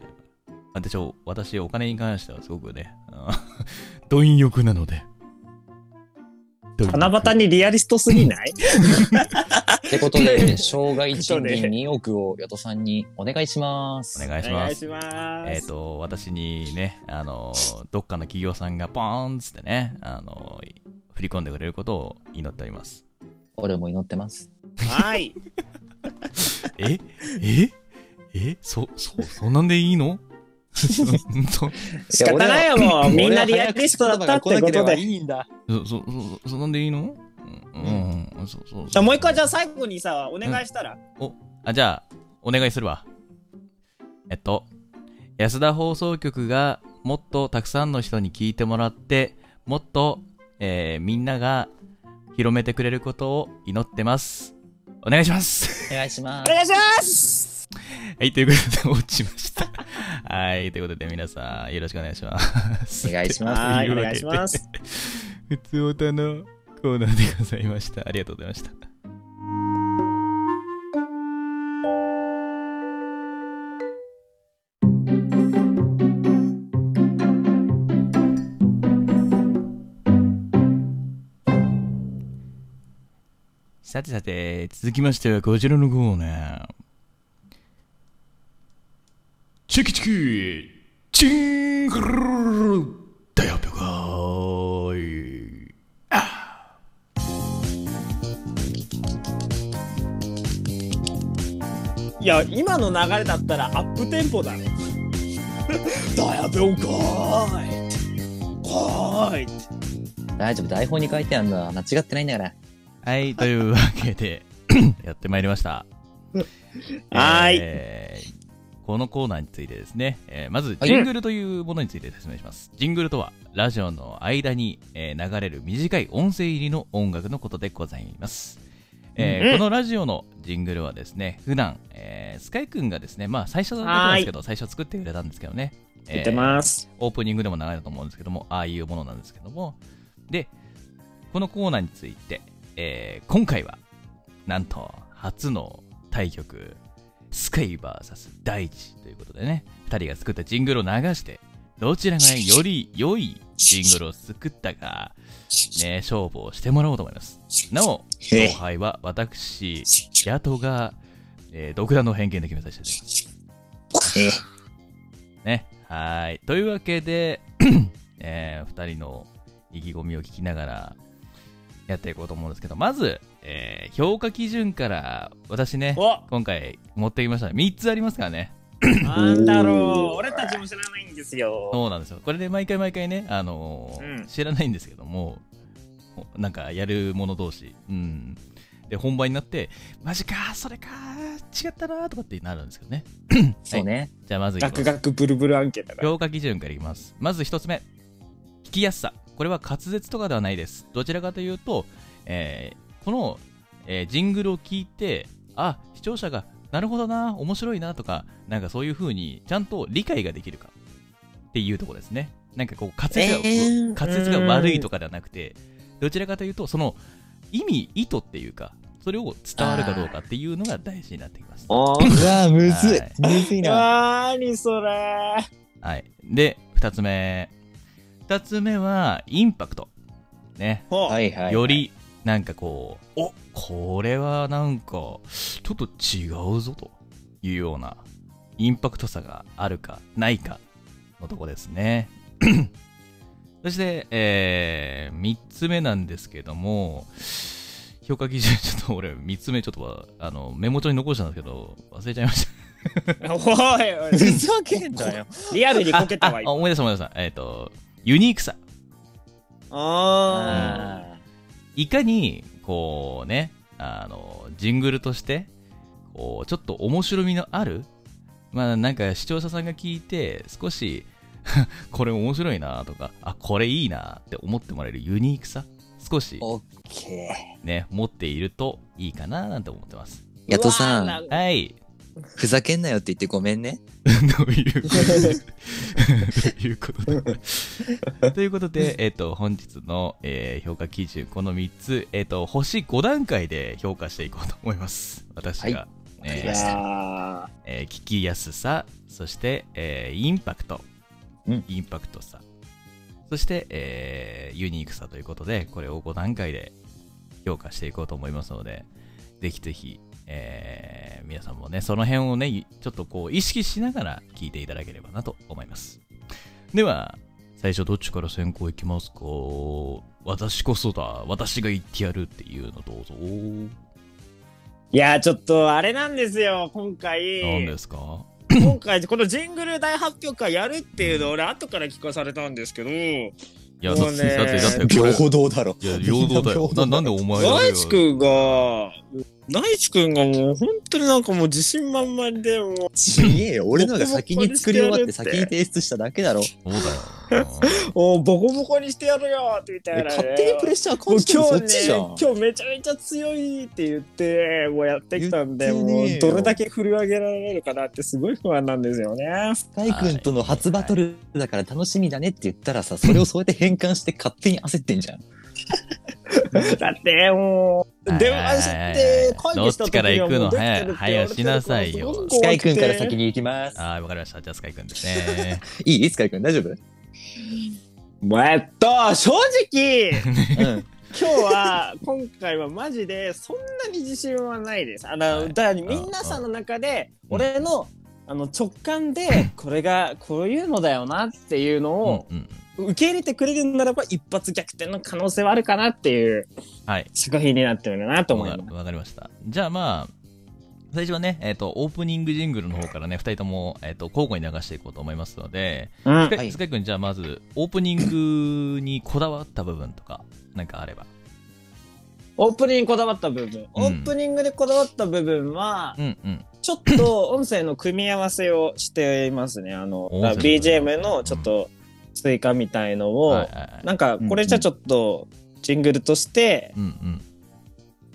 ー、私は、私、お金に関してはすごくね、あ 貪欲なので。七夕にリアリストすぎない？ってことで、生涯賃金2億をヤトさんにお願いします。お願いします。ます。えっ、と、私にね、あの、どっかの企業さんがポーンっつってね、あの、振り込んでくれることを祈っております。俺も祈ってます。はい。えええそ、そ、そんなんでいいの？そ、そ、仕方ないよ、もう。みんなリアリストだったってことで。いいんだ。そ、そ、そ、そんなんでいいの？うん、うん、うん、そう、そう。じゃあもう一回じゃあ最後にさ、お願いしたら。あ、じゃあ、お願いするわ。えっと、安田放送局がもっとたくさんの人に聞いてもらって、もっと、えーみんなが広めてくれることを祈ってます。お願いします。お願いしまお願いしますはい、ということで落ちました。はい、ということで皆さんよろしくお願いします。お願いしますはい、お願いします。普通おたのコーナーでございました。ありがとうございました。さてさて、続きましてはこちらのコーナー。チェキチキチングルルル大発表会あいや、今の流れだったらアップテンポだろ。大発表会はい。大丈夫、台本に書いてあるのは間違ってないんだから。はい、というわけで、やってまいりました。はーいえーこのコーナーについてですね、えーまず、はいジングルというものについて説明します。ジングルとは、ラジオの間に、えー流れる短い音声入りの音楽のことでございます。えーうんこのラジオのジングルはですね、普段、えースカイくんがですね、まあ最初だったんですけど、最初作ってくれたんですけどね、言ってます。オープニングでも流れたと思うんですけども、ああいうものなんですけども、で、このコーナーについて、えー今回は、なんと、初の対局、スカイ VS 大地ということでね、二人が作ったジングルを流して、どちらがより良いジングルを作ったか、ね、勝負をしてもらおうと思います。なお、勝敗は私、ヤトが、えー独断の偏見で決めさせていただきます。ね。はい。というわけで、えー、二人の意気込みを聞きながらやっていこうと思うんですけど、まず、えー評価基準から私ね、お今回持ってきました。3つありますからね。なんだろう。俺たちも知らないんですよ。そうなんですよ。これで毎回毎回ね、あのーうん知らないんですけども、ほなんかやる者同士、うん。で、本番になって、マジか、それか、違ったな、とかってなるんですけどね。そうね。じゃあまずガクガクブルブル案件だから。評価基準からいきます。まず一つ目。聞きやすさ。これは滑舌とかではないです。どちらかというと、えーこの、えージングルを聞いて、あ、視聴者が、なるほどな、面白いなとか、なんかそういう風に、ちゃんと理解ができるかっていうところですね。なんかこう、滑舌が、えー滑舌が悪いとかではなくて、どちらかというと、その、意味、意図っていうか、それを伝わるかどうかっていうのが大事になってきます。あうわむずいはい。むずいな。なーにそれはい。で、二つ目。二つ目は、インパクト。ね。ほうはいはい。より、なんかこう、おこれはなんか、ちょっと違うぞというような、インパクトさがあるか、ないかのとこですね。そして、えー、三つ目なんですけども、評価基準、ちょっと俺、三つ目ちょっとあの、メモ帳に残したんですけど、忘れちゃいました。おいおいふざけんなよ。リアルにこけたわあ、今思い出した思い出した。えっ、と、ユニークさ。あいかに、こうね、あの、ジングルとして、こう、ちょっと面白みのある、まあなんか視聴者さんが聞いて、少し、これ面白いなとか、あ、これいいなって思ってもらえるユニークさ、少しオッケー。ね、持っているといいかななんて思ってます。ーヤトさん、はい。ふざけんなよって言ってごめんね。どういうこと？いうこと？だと？いうことで、えっ、と、本日の、えー評価基準、この3つ、えっ、と、星5段階で評価していこうと思います。私が。はいえーいやえー聞きやすさ、そして、えーインパクト、うん。インパクトさ、そして、えーユニークさということで、これを5段階で評価していこうと思いますので、ぜひぜひ、えー皆さんもね、その辺をね、いちょっとこう意識しながら聞いていただければなと思います。では、最初どっちから先行いきますか？私こそだ、私が言ってやるっていうのどうぞ。ーいやーちょっとあれなんですよ。今回。何ですか？今回このジングル大発表会やるっていうのを俺後から聞かされたんですけど。いや、だって、だって、だって、これ、平等だろ。いや、平等だよ。ななんでお前だけナイツくんがナイツくんがもう本当になんかもう自信満々でもうちげえよ。俺のが先に作り終わって先に提出しただけだろ。そうだよ。おボコボコにしてやるよって言ったえら、ね、勝手にプレッシャー感じてるのそ今日ねっちじゃん。今日めちゃめちゃ強いって言ってもうやってきたんでもうどれだけ振り上げられるかなってすごい不安なんですよね。カイ君との初バトルだから楽しみだねって言ったらさ、それをそうやって変換して勝手に焦ってんじゃん。だってもう。電話して会議した時にはもうどっちから行くの？できて早くしなさいよ。スカイ君から先に行きます。ああ、わかりました。じゃあ、スカイ君ですね。いい？スカイ君大丈夫？えっと正直。うん。今日は今回はマジでそんなに自信はないです。あの、はい。だから皆さんの中でうん。俺のあの直感でこれがこういうのだよなっていうのをうんうん受け入れてくれるならば一発逆転の可能性はあるかなっていうはい。作品になってるなと思いわます。わかりました。じゃあまあ、最初はね、えっ、と、オープニングジングルの方からね、二人とも、えっ、と、交互に流していこうと思いますので、うんスカイ,、はいスカイ君、じゃあまず、オープニングにこだわった部分とか、なんかあれば。オープニングにこだわった部分、オープニングでこだわった部分は、うんうん。ちょっと音声の組み合わせをしていますね。あの、BGM のちょっと追加みたいのを、はいはいはいなんかこれじゃちょっとジングルとしてうんうん。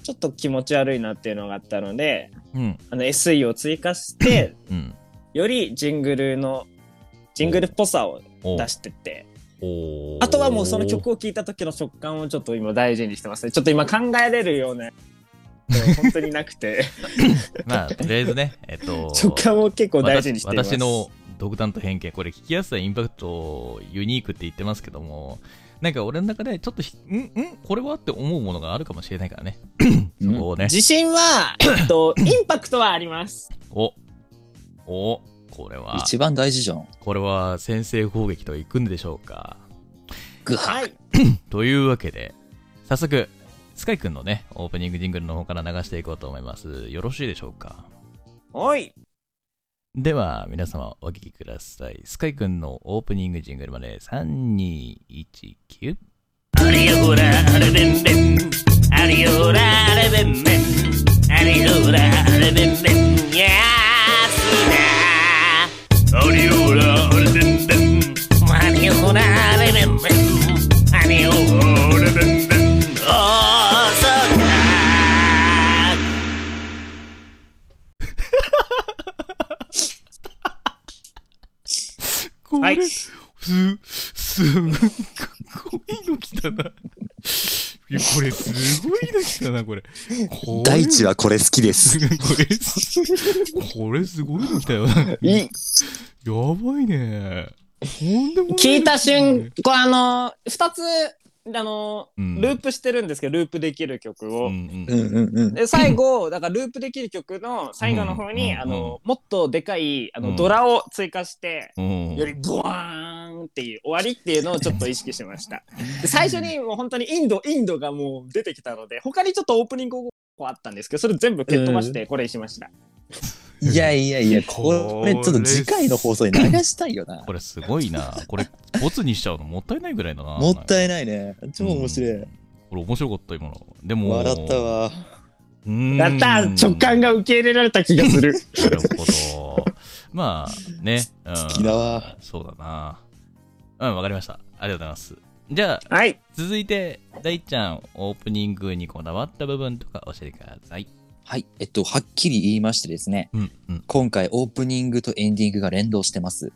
ちょっと気持ち悪いなっていうのがあったので、うんあの SE を追加して、うん。よりジングルの、ジングルっぽさをお出してって、おあとはもうその曲を聴いた時の食感をちょっと今大事にしてますね。ちょっと今考えれるような、本当になくて、まあ、とりあえずね、えっ、と、食感を結構大事にしています。私私の独断と偏見、これ聞きやすさ、インパクト、ユニークって言ってますけども、なんか俺の中でちょっとひ、んん？これはって思うものがあるかもしれないからね。そこをね。自信は、えっと、インパクトはあります。お、お、これは、一番大事じゃん。これは先制攻撃といくんでしょうか。グハはい。というわけで、早速、スカイくんのね、オープニングジングルの方から流していこうと思います。よろしいでしょうか？おい。では、皆様お聞きください。スカイくんのオープニングジングルまで、3、2、1、9。あれよらあれべんべんあれよらあれべんべんあれよらあれべんべんやすなあれよらあれべんべんあれよらあれべんべんあれよらあれべんべんこれ、はいす、すごいの来たな。いや、これすごいの来たな、これ。これ大地はこれ好きです。これ、これすごいの来たよな。やいい。ばいね。とんでもない聞いた瞬、これあの、二つ、あの、うんループしてるんですけど、ループできる曲うを。んうんうんうん。で、最後、だからループできる曲の最後の方に、うんあの、もっとでかい、あの、うんドラを追加して、うん。よりボワーンっていう終わりっていうのをちょっと意識しました。で最初にもう本当にインド、インドがもう出てきたので、他にちょっとオープニングあったんですけど、それ全部蹴っ飛ばしてこれにしました。いやいやいや、これちょっと次回の放送に流したいよな。これすごいな。これ、ボツにしちゃうのもったいないぐらいだな。もったいない。ね。超面白い。これ面白かった、今の。でも、笑ったわ。うーん。やったー直感が受け入れられた気がする。なるほど。まあ、ね。うん、好きだわ。そうだな。うん、わかりました。ありがとうございます。じゃあ、はい。続いて、大ちゃん、オープニングにこだわった部分とか教えてください。はい。えっと、はっきり言いましてですね、うん、うん。今回オープニングとエンディングが連動してます。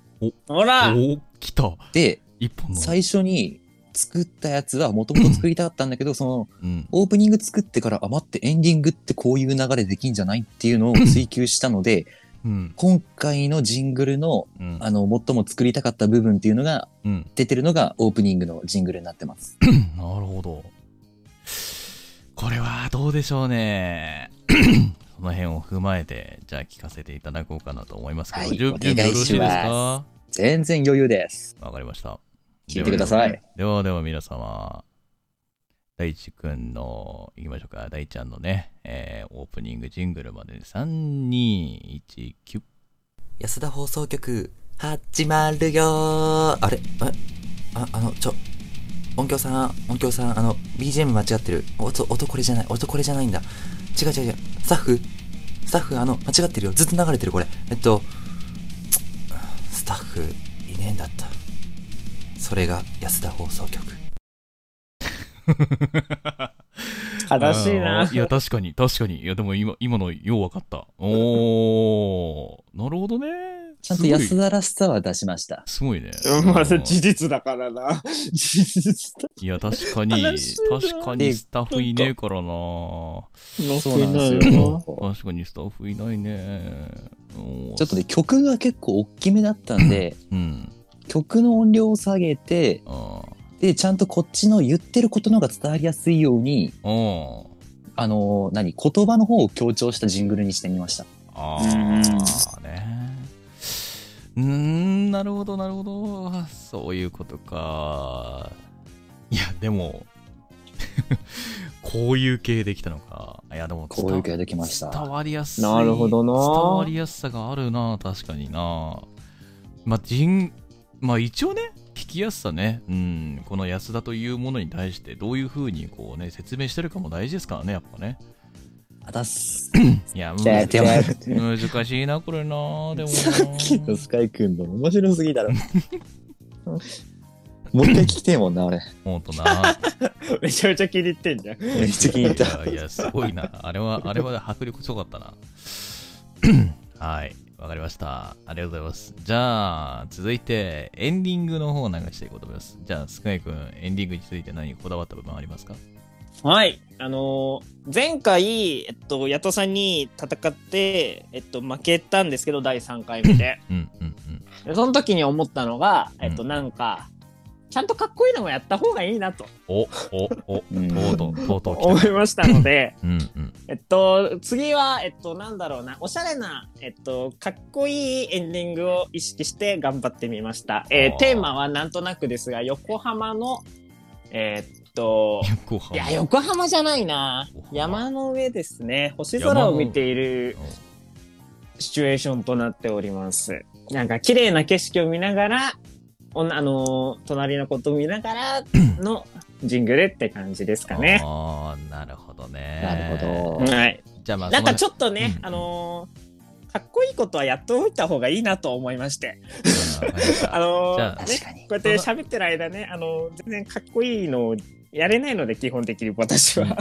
ほらお来た。で、一本の。最初に作ったやつはもともと作りたかったんだけど、そのうん。オープニング作ってから、あ、待って、エンディングってこういう流れできんじゃないっていうのを 追求したので、うん。今回のジングルの、うん。あの、最も作りたかった部分っていうのが、うん。出てるのがオープニングのジングルになってます。なるほど。これはどうでしょうね。その辺を踏まえて、じゃあ聞かせていただこうかなと思いますけど、はい準お願い準備よろしいですしか？ま全然余裕です。わかりました。聞いてください。ではでは皆様、大地くんの、行きましょうか。大ちゃんのね、えーオープニングジングルまで3、2、1、9。安田放送局、始まるよーあれ？えあ、あの、ちょ、音響さん、音響さん、あの、BGM 間違ってる。音、音これじゃない、音これじゃないんだ。違う違う違う。スタッフスタッフ、あの、間違ってるよ。ずっと流れてる、これ。えっと、スタッフ、いねえんだった。それが安田放送局。悲しいないや、確かに、確かに。いや、でも今、今のよう分かった。おー、なるほどね。ちゃんと安田らしさは出しました。すごいね。まあ、うん事実だからな。事実だ。いや、確かに、確かにスタッフいねえからな。そうなんですよ。確かにスタッフいないね。ちょっとね、曲が結構大きめだったんで、うん。曲の音量を下げて、あで、ちゃんとこっちの言ってることの方が伝わりやすいように、あのー何、言葉の方を強調したジングルにしてみました。ああね。うーん、なるほど、なるほど。そういうことか。いや、でも、こういう系できたのか。いや、でもこういう系できました。伝わりやすい。なるほどな伝わりやすさがあるな、確かにな。まあ、人、まあ一応ね、聞きやすさね、うん、この安田というものに対してどういう風にこうね、説明してるかも大事ですからね、やっぱね。あたす。いや、難しいな、これな、でもな。さっきのスカイくんの面白すぎだろ。もう一回聞きてえもんな、俺。ほんとな。めちゃめちゃ気に入ってんじゃん。めっちゃ気に入った。いやすごいな。あれは、あれは迫力すごかったな。はい。わかりました。ありがとうございます。じゃあ、続いて、エンディングの方を流していこうと思います。じゃあ、スカイ君、エンディングについて何かこだわった部分ありますか？はい。あのー前回、えっと、ヤトさんに戦って、えっと、負けたんですけど、第3回目で。うんうんでその時に思ったのが、えっと、うんなんか、ちゃんとかっこいいのもやった方がいいなとお、お、お、うんとうとう、とうとう来思た。いましたので、うんうん。えっと、次は、えっと、なんだろうな、おしゃれな、えっと、かっこいいエンディングを意識して頑張ってみました。えーあーテーマはなんとなくですが、横浜の、えーっと、横浜いや、横浜じゃないな山の上ですね。星空を見ているシチュエーションとなっております。なんか、綺麗な景色を見ながら、おあのー隣のことを見ながら のジングルって感じですかね。ああ、なるほどね。なるほどはい。じゃあまあ、なんかちょっとね、うんあのーかっこいいことはやっておいた方がいいなと思いまして。あのーねこうやって喋ってる間ね、あのー全然かっこいいのをやれないので、基本的に私は。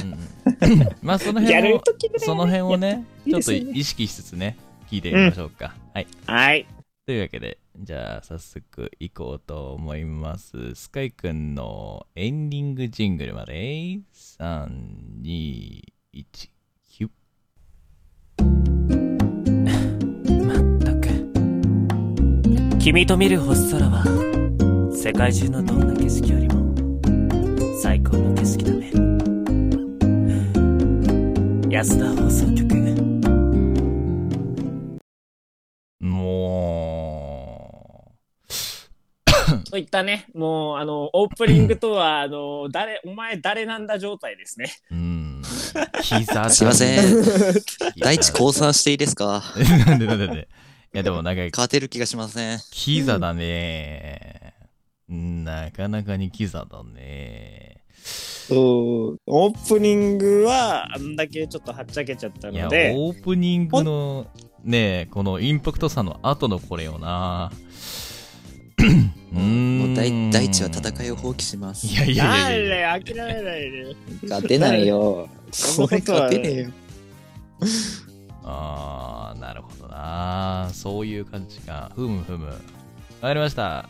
まあ、そのやる辺を、その辺をね、ちょっと意識しつつね、聞いてみましょうか。はい。はい。というわけで、じゃあ早速行こうと思います。スカイくんのエンディングジングルまで、3、2、1、キュッ。まったく君と見る星空は世界中のどんな景色よりも最高の景色だね安田放送局もといったね、もう、あの、オープニングとは、あの、誰、お前誰なんだ状態ですね。う、うん。膝すいません。膝第一降参していいですか？なんでなんでなんで。いやでもなんか、勝てる気がしません。キザだね。なかなかにキザだね。そう、オープニングは、あんだけちょっっとはっちゃけちゃったいや、ので、オープニングのね、このインパクトさの後のこれよな。うーんもう大大地は戦いを放棄します。いやいやないやいや諦めないで。勝てないよ。これ勝てねえよ。あー、なるほどな。そういう感じか。ふむふむ。わかりました。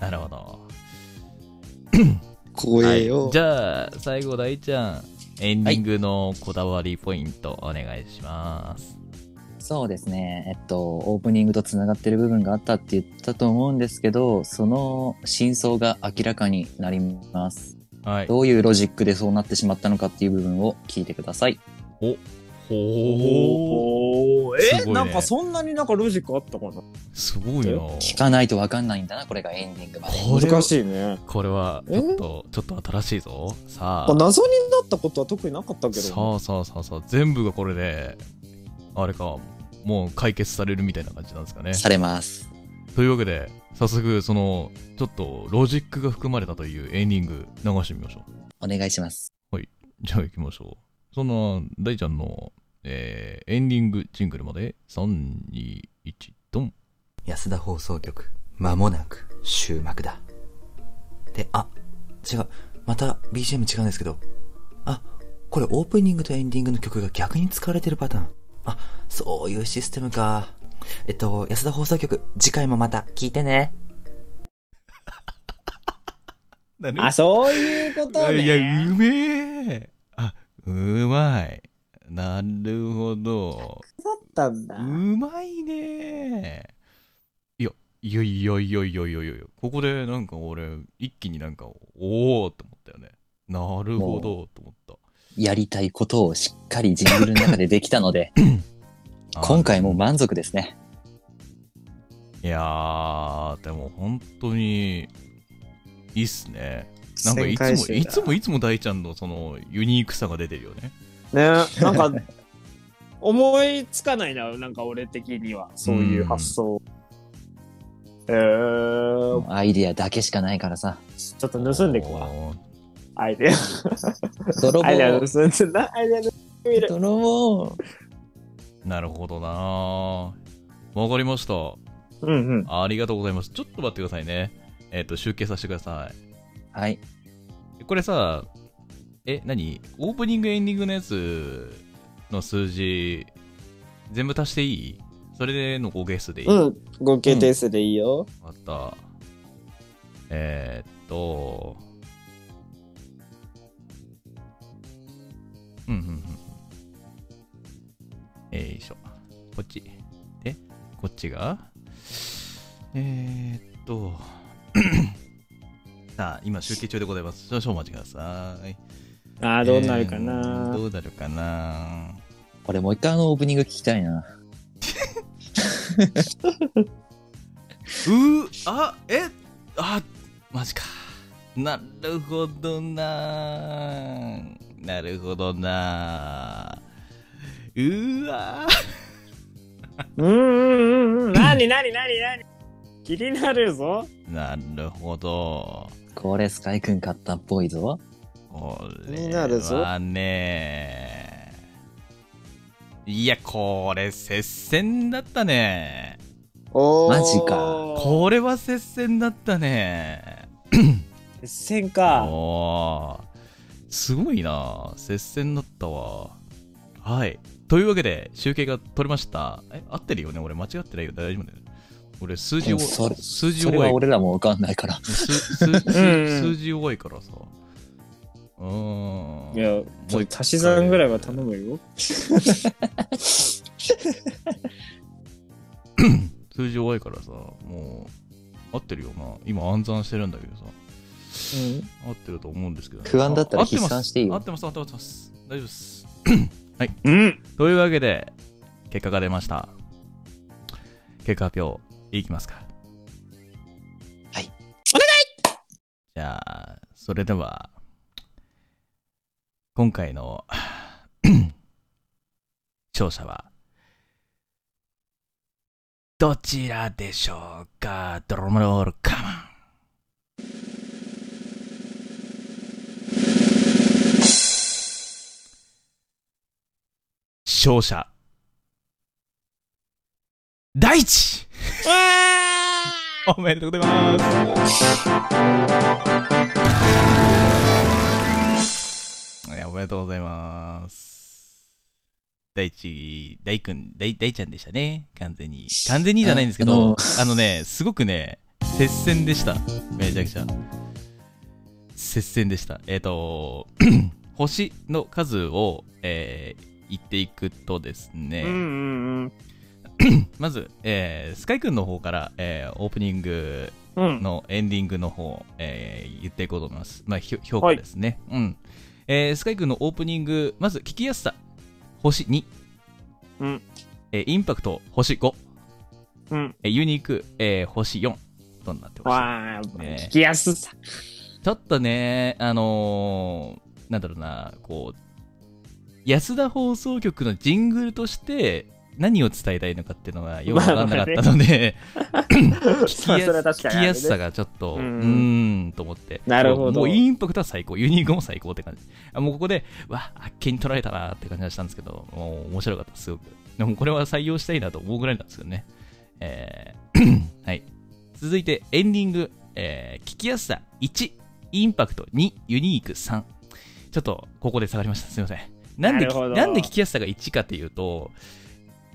なるほど。はい怖えよ。じゃあ、最後、大ちゃん、エンディングのこだわりポイントお願いします。そうですね。えっと、オープニングと繋がってる部分があったって言ったと思うんですけど、その真相が明らかになります。はい。どういうロジックでそうなってしまったのかっていう部分を聞いてください。ほー。おーえ、すごいねなんかそんなになんかロジックあったかな？すごいな。聞かないとわかんないんだな、これがエンディングまで。難しいね。これは、ちょっと、ちょっと新しいぞ。さあ。謎になったことは特になかったけど。さあさあさあさあ、全部がこれで、あれか、もう解決されるみたいな感じなんですかね。されます。というわけで、早速、その、ちょっとロジックが含まれたというエンディング流してみましょう。お願いします。じゃあ行きましょう。そんな、大ちゃんの、えー、エンディングジングルまで、3、2、1、ドン。安田放送局、間もなく終幕だ。で、あ、違う。また BGM 違うんですけど。あ、これオープニングとエンディングの曲が逆に使われてるパターン。あ、そういうシステムか。えっと、安田放送局、次回もまた聞いてね。あ、そういうことね。いや、うめえ。あ、うまい。なるほど。だったんだう。まいね。いや、いやいやいやいやいやいやここでなんか俺、一気になんか、おおって思ったよね。なるほど、と思った。やりたいことをしっかりジングルの中でできたので、今回も満足ですね。いやー、でも本当に、いいっすね。なんかいつも、いつもいつも大ちゃんのそのユニークさが出てるよね。ね、なんか、思いつかないな、なんか俺的には、そういう発想。えー、アイディアだけしかないからさ。ちょっと盗んでいくわ。おーアイデア。泥アイデア棒盗んでな、アイデア盗んでみる。泥棒なるほどなー。わかりました。うんうん。ありがとうございます。ちょっと待ってくださいね。えっ、と、集計させてくださはい。い。これさ、え、何？オープニングエンディングのやつの数字、全部足していい？それでの合計数でいい、うん、合計点数でいいよ。あった。えー、っと、うんうんうん。えいしょ。こっち。で、こっちが、えー、っと、さ あ、今集計中でございます。少々お待ちください。ああ、どうなるかえーな。どうなるかな俺もう一回あのオープニング聞きたいな。うー、あ、え、あ、マジか。なるほどな。なるほどな。うーわうんうんうんうん。なになになになに気になるぞ。なるほど。これスカイくん買ったっぽいぞ。こ気になるぞれはね。いや、これ接戦だったね。マジかこれは接戦だったね。接戦か。おーすごいな接戦だったわ。はい。というわけで、集計が取れました。え、合ってるよね？俺間違ってないよ。大丈夫だよ。俺、数字を、それ数字それは弱い。俺らもわかんないから。数字弱いからさ。うーん。いや、もう足し算ぐらいは頼むよ。数字弱いからさ、もう、合ってるよな。今暗算してるんだけどさ。合ってると思うんですけど、ね。不安だったらあ合ってます筆算していいよ合ってます、合ってます合ってます。大丈夫です。うん。うん。というわけで、結果が出ました。結果発表、いきますか。はい。お願いじゃあ、それでは、今回の 勝者は、どちらでしょうか？ドラムロールカモン。勝者。第一おめでとうございますおめでとうございます第一大くん大大ちゃんでしたね完全に完全にじゃないんですけどあのねすごくね接戦でしためちゃくちゃ接戦でしたえっ、と 星の数を、えー言っていくとですね、うんうんうん。まず、えースカイくんの方から、えーオープニングうん。のエンディングの方、えー言っていこうと思います。まあ、評価ですね。うん。えースカイくんのオープニング、まず聞きやすさ、星2。うん。えーインパクト、星5。うん。えーユニーク、えー星4となってました。わあ、ね聞きやすさ。ちょっとね、あのーなんだろうな、こう、安田放送局のジングルとして何を伝えたいのかっていうのがよくわかんなかったので、聞きやすさがちょっと、ううんーんと思って。なるほどもうインパクトは最高、ユニークも最高って感じ。あもうここで、わ、あっけに取られたなって感じがしたんですけど、もう面白かった、すごく。でもこれは採用したいなと思うぐらいなんですけどね。えー はい。続いて、エンディング、えー聞きやすさ1、インパクト2、ユニーク3。ちょっと、ここで下がりました。すいません。なんで、なんで聞きやすさが1かっていうと、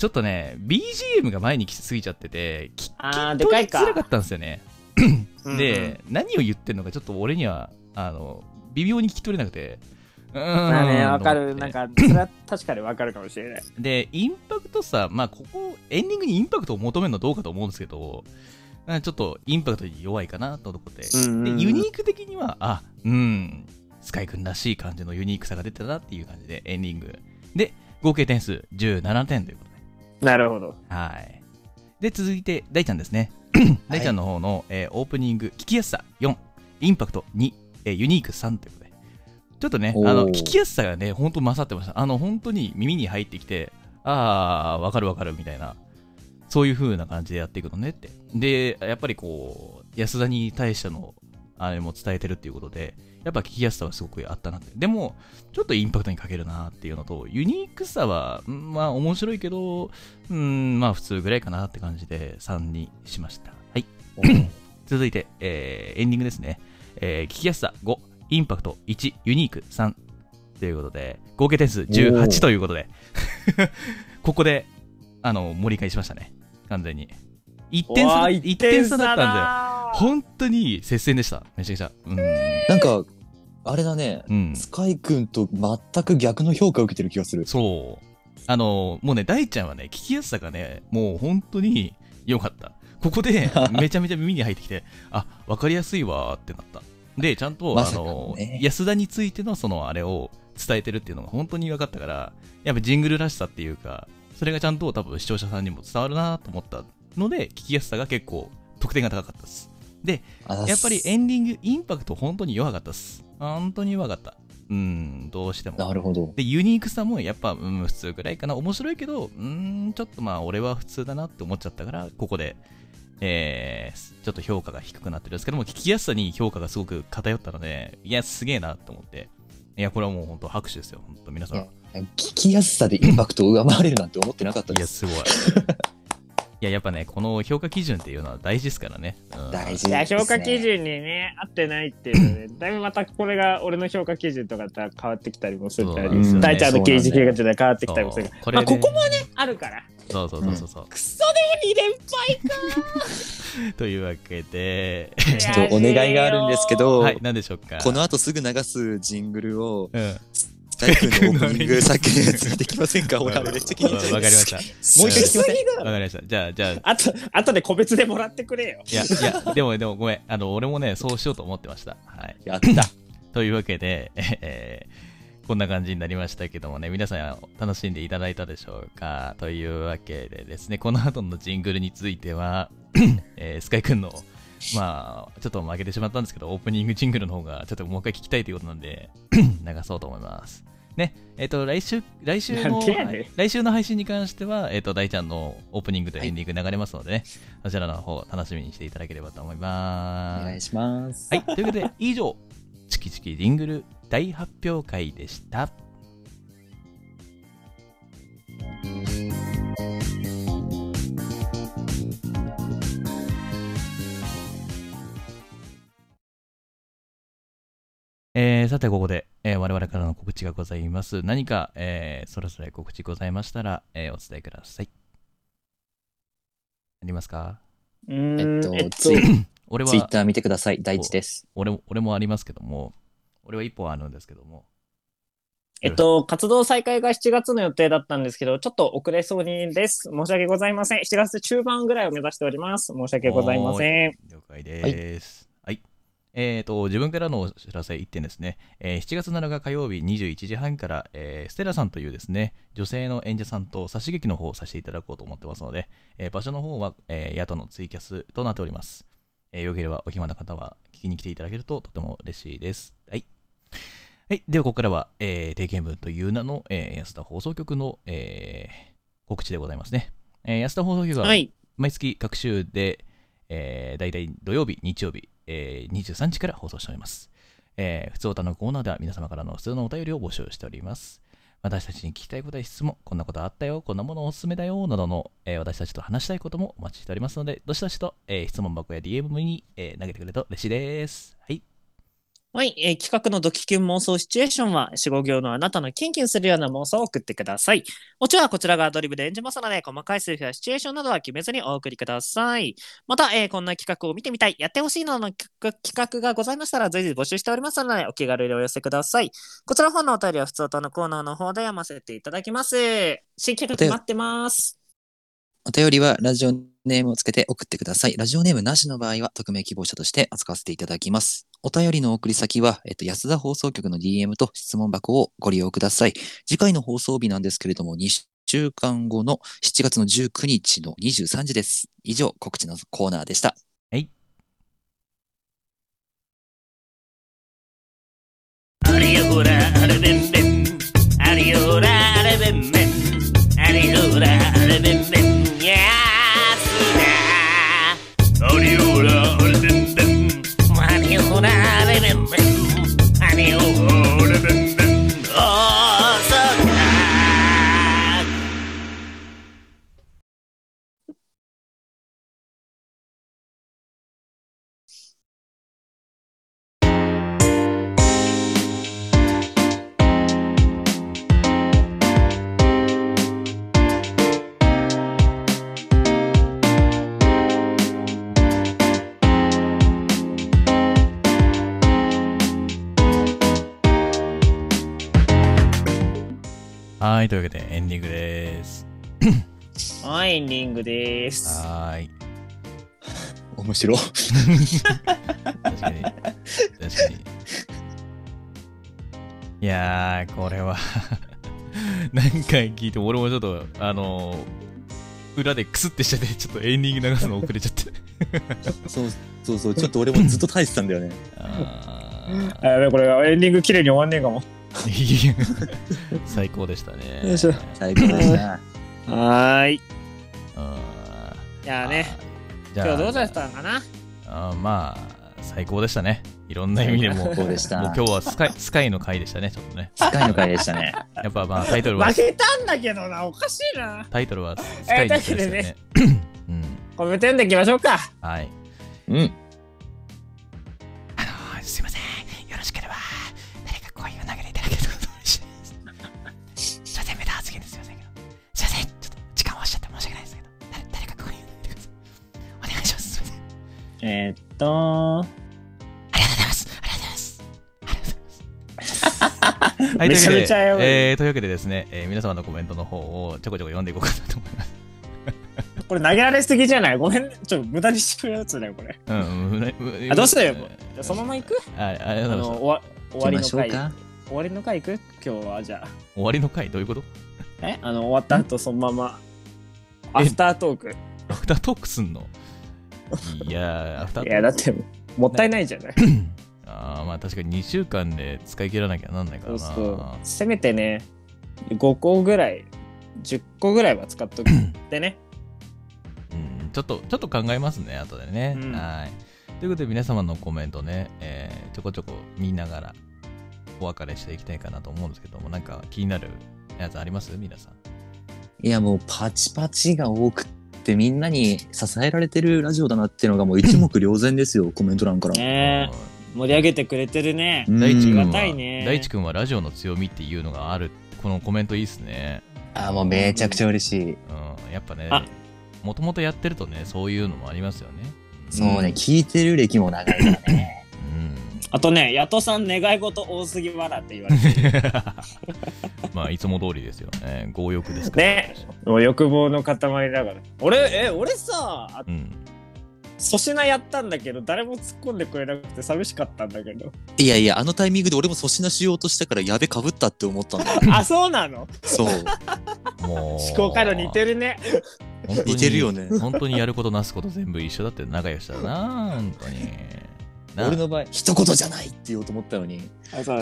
ちょっとね、BGM が前に来すぎちゃってて、聞き取でかいかりづらかったんですよね。うんで、何を言ってんのかちょっと俺には、あの、微妙に聞き取れなくて、うーん。まあね、わかる。なんか、それは確かにわかるかもしれない。で、インパクトさ、まあ、ここ、エンディングにインパクトを求めるのはどうかと思うんですけど、あちょっとインパクトに弱いかなと思って、うんうんうんでユニーク的には、あ、うん、スカイくんらしい感じのユニークさが出てたなっていう感じで、エンディング。で、合計点数17点ということで。なるほど。はい。で、続いて、大ちゃんですね。大ちゃんの方の、えーオープニング、聞きやすさ4、インパクト2、えーユニーク3ということで。ちょっとね、あの、聞きやすさがね、ほんと勝ってました。あの、本当に耳に入ってきて、あー、わかるわかるみたいな、そういう風な感じでやっていくのねって。で、やっぱりこう、安田に対しての、あれも伝えてるっていうことで、やっぱ聞きやすさはすごくあったなって。でも、ちょっとインパクトに欠けるなっていうのと、ユニークさは、うんまあ面白いけど、うん、まあ普通ぐらいかなって感じで3にしました。はい。続いて、えーエンディングですね。えー聞きやすさ5、インパクト1、ユニーク3ということで、合計点数18ということで、ここで、あの、盛り返しましたね。完全に。1点差、わあ1点差だったんだよ。だ本当に接戦でした。めちゃくちゃ。うん。なんか、あれだね、うん。スカイ君と全く逆の評価を受けてる気がする。そう。あの、もうね、大ちゃんはね、聞きやすさがね、もう本当に良かった。ここで、めちゃめちゃ耳に入ってきて、あ、わかりやすいわーってなった。で、ちゃんと、まさかあの、ね安田についてのそのあれを伝えてるっていうのが本当に分かったから、やっぱジングルらしさっていうか、それがちゃんと多分視聴者さんにも伝わるなと思ったので、聞きやすさが結構得点が高かったです。で、あやっぱりエンディング、インパクト本当に弱かったです。本当に弱かった。うん、どうしても。なるほど。で、ユニークさもやっぱ、うん、普通ぐらいかな。面白いけど、うん、ちょっとまあ、俺は普通だなって思っちゃったから、ここで、えー、ちょっと評価が低くなってるんですけども、聞きやすさに評価がすごく偏ったので、いや、すげえなと思って。いや、これはもう本当拍手ですよ。本当皆さん。い聞きやすさでインパクトを上回れるなんて思ってなかったでや、す。すごい。いや、やっぱね、この評価基準っていうのは大事ですからね。うん大事ね。評価基準にね、合ってないっていうので、だいぶまたこれが俺の評価基準とかとは変わってきたりもするから大ちゃんの刑事系が変わってきたりもするから。こまあ、ここもね、あるから。そうそうそうそうそう。クソでも2連敗というわけで、ちょっとお願いがあるんですけど、はい、何でしょうか。この後すぐ流すジングルを、うん、スカイ君のオープニングさっきのやつできませんか？俺、あれめっちゃ気に入っちゃうわかりました。もう一回聞きませんわかりました。じゃあ、じゃあ、あと、あとで個別でもらってくれよ。いや、いや、でも、でもごめん。あの、俺もね、そうしようと思ってました。はい。やった。というわけで、えーこんな感じになりましたけどもね、皆さん楽しんでいただいたでしょうか？というわけでですね、この後のジングルについては、えースカイくんの、まあ、ちょっと負けてしまったんですけど、オープニングジングルの方がちょっともう一回聞きたいということなんで、流そうと思います。ね、えっ、と、来週、来週の、来週の配信に関しては、えっ、と、大ちゃんのオープニングとエンディング流れますのでね、そちらの方楽しみにしていただければと思いおます。願いします。はい、ということで、以上、チキチキジングル大発表会でした。さて、ここで、えー我々からの告知がございます。何か、えーそれぞれ告知ございましたら、えーお伝えください。ありますか？うーんえっと、ツイ 俺は、ツイッター見てください。大地です。俺も俺もありますけども、俺は一本あるんですけども、えっと、活動再開が7月の予定だったんですけど、ちょっと遅れそうにです。申し訳ございません。7月中盤ぐらいを目指しております。申し訳ございません。了解です。はい。えっ、と、自分からのお知らせ1点ですね。えー7月7日火曜日21時半から、えーステラさんというですね、女性の演者さんと差し劇の方をさせていただこうと思ってますので、えー場所の方は、えー、野党のツイキャスとなっております。えーよければお暇な方は聞きに来ていただけるととても嬉しいです。はい。はい。では、ここからは、えー、定型文という名の、えー安田放送局の、えー告知でございますね。えー安田放送局は、はい。毎月各週で、えー、大体土曜日、日曜日、えー、23時から放送しております。えー、普通歌のコーナーでは皆様からの普通のお便りを募集しております。私たちに聞きたいことや質問、こんなことあったよ、こんなものおすすめだよ、などの、えー私たちと話したいこともお待ちしておりますので、どしどしと、えー質問箱や DM に、えー投げてくれると嬉しいです。はい。はい、えー企画のドキキュン妄想シチュエーションは、4、5行のあなたのキュンキュンするような妄想を送ってください。もちろんこちらがアドリブで演じますので、細かい数字やシチュエーションなどは決めずにお送りください。また、えーこんな企画を見てみたい、やってほしいなどの企画がございましたら、随時募集しておりますので、お気軽にお寄せください。こちらの方のお便りは、普通とのコーナーの方で読ませていただきます。新企画待ってます。お便りは、ラジオネームをつけて送ってください。ラジオネームなしの場合は、匿名希望者として扱わせていただきます。お便りの送り先は、えっと、安田放送局の DM と質問箱をご利用ください。次回の放送日なんですけれども、2週間後の7月の19日の23時です。以上、告知のコーナーでした。あれよほらあれべんべはい、というわけでエンディングです。はい、エンディングです。はーい。面白い。確かに。確かに。いやー、これは 何回聞いても俺もちょっと、あのー、裏でクスってしてて、ちょっとエンディング流すの遅れちゃって。そうそうそう、ちょっと俺もずっと耐えてたんだよね。ああこれエンディング綺麗に終わんねえかも。最高でしたね。よいしょ最高でした。はーい。いあーやね、じゃあ今日どうだったんかな？あーまあ、最高でしたね。いろんな意味でも。最高でしたもう今日はスカイスカイの回でしたね、ちょっとね。スカイの回でしたね。やっぱまあタイトルは負、けたんだけどな、おかしいな。タイトルはスカイにしたよね。うん。コメント読んでいきましょうか。はい。うん。えー、っと、ありがとうございます。ありがとうございます。ありがとうございます。はい、めちゃめちゃやばいというわけで、えー、というわけでですね、えー皆様のコメントの方をちょこちょこ読んでいこうかなと思います。これ投げられすぎじゃない？ごめん、ちょっと無駄にしてるやつだよ、これ。うん、うん、うんあ、どうする？よ。うんじゃあそのまま行く？あありがあの、とうございます。終わ終わりの回。終わりの回行く？今日は、じゃ終わりの回？どういうこと？あ。え？あの、終わった後、そのまま。アフタートーク。アフタートークすんの？いやー、いや、だって、もったいないじゃない。あーまあ確かに2週間で使い切らなきゃなんないからな。そうそう。せめてね、5個ぐらい、10個ぐらいは使っとく ってね。うん、ちょっと、ちょっと考えますね、後でね。うんはい。ということで皆様のコメントね、えーちょこちょこ見ながらお別れしていきたいかなと思うんですけども、なんか気になるやつあります？皆さん。いや、もうパチパチが多くってみんなに支えられてるラジオだなっていうのがもう一目 瞭然ですよ、コメント欄から。ねえ盛り上げてくれてるね。うん大地君ありがたいは、ね大地君はラジオの強みっていうのがある。このコメントいいっすね。あ、もうめちゃくちゃ嬉しい。うん、やっぱねあ、もともとやってるとね、そういうのもありますよね。そうね、聞いてる歴も長いからね。うん。あとね、ヤトさん願い事多すぎ笑って言われてる。まあ、いつも通りですよね。強欲ですから。ねもう欲望の塊だから。俺、え、俺さ、あうん。粗品やったんだけど、誰も突っ込んでくれなくて寂しかったんだけど。いやいや、あのタイミングで俺も粗品しようとしたからやべかぶったって思ったんだよ。あ、そうなの？そう。もう。思考回路似てるね。似てるよね本当にやることなすこと全部一緒だって仲良しだな、本当に。な。俺の場合、一言じゃないって言おうと思ったのに。あ、そう。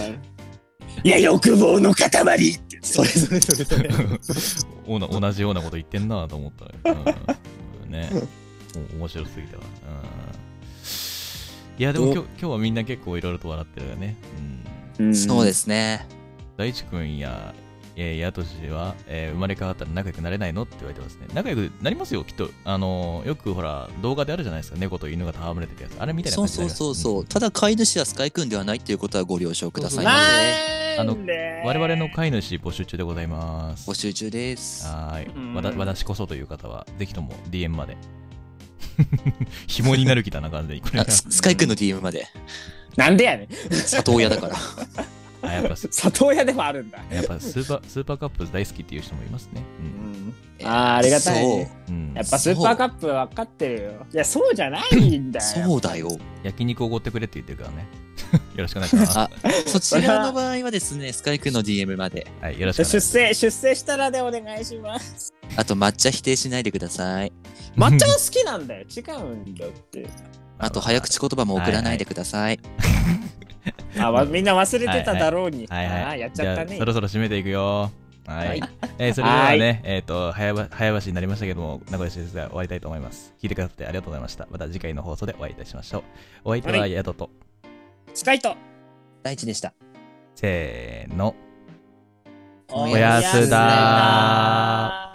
いや、欲望の塊って。それそれそれそれ。おな同じようなこと言ってんなと思った。ら、うん、ね。お面白すぎたわ、うん、いやでも今日今日はみんな結構いろいろと笑ってるよね、うん、そうですね。大地君やえー、やとしは、えー生まれ変わったら仲良くなれないのって言われてますね。仲良くなりますよ、きっと。あのーよくほら、動画であるじゃないですか。猫と犬が戯れてるやつ。あれみたいなそうそう感じでそうそう。ただ飼い主はスカイ君ではないっていうことはご了承くださいまなせ。んで我々の飼い主募集中でございます。募集中です。はーうんい。わた私こそという方は、ぜひとも DM まで。紐になる気だな、完全に。これあススカイ君の DM まで。なんでやねん。里親だから。あやっぱス里親でもあるんだ。やっぱスーパースーパーカップ大好きっていう人もいますね。うん、あーありがたいね。うん。うんやっぱスーパーカップ分かってるよ。いや、そうじゃないんだよ。そう。だよ。焼肉おごってくれって言ってるからね。よろしくお願いします。あ、そちらの場合はですね、スカイくんの DM まで。はい、よろしくお願いします。世、出世したらでお願いします。あと抹茶否定しないでください。抹茶が好きなんだよ。違うんだって。あと早口言葉も送らないでください。あ、わみんな忘れてただろうに。はいはい。あーやっちゃったねそ。ろそろ締めていくよ。はい。はいえーそれではね、えっ、と、早ば早橋になりましたけども、名古屋市ですが終わりたいと思います。聞いてくださってありがとうございました。また次回の放送でお会いいたしましょう。お相手ははいヤトと、スカイト。大地でした。せーの。おやすだー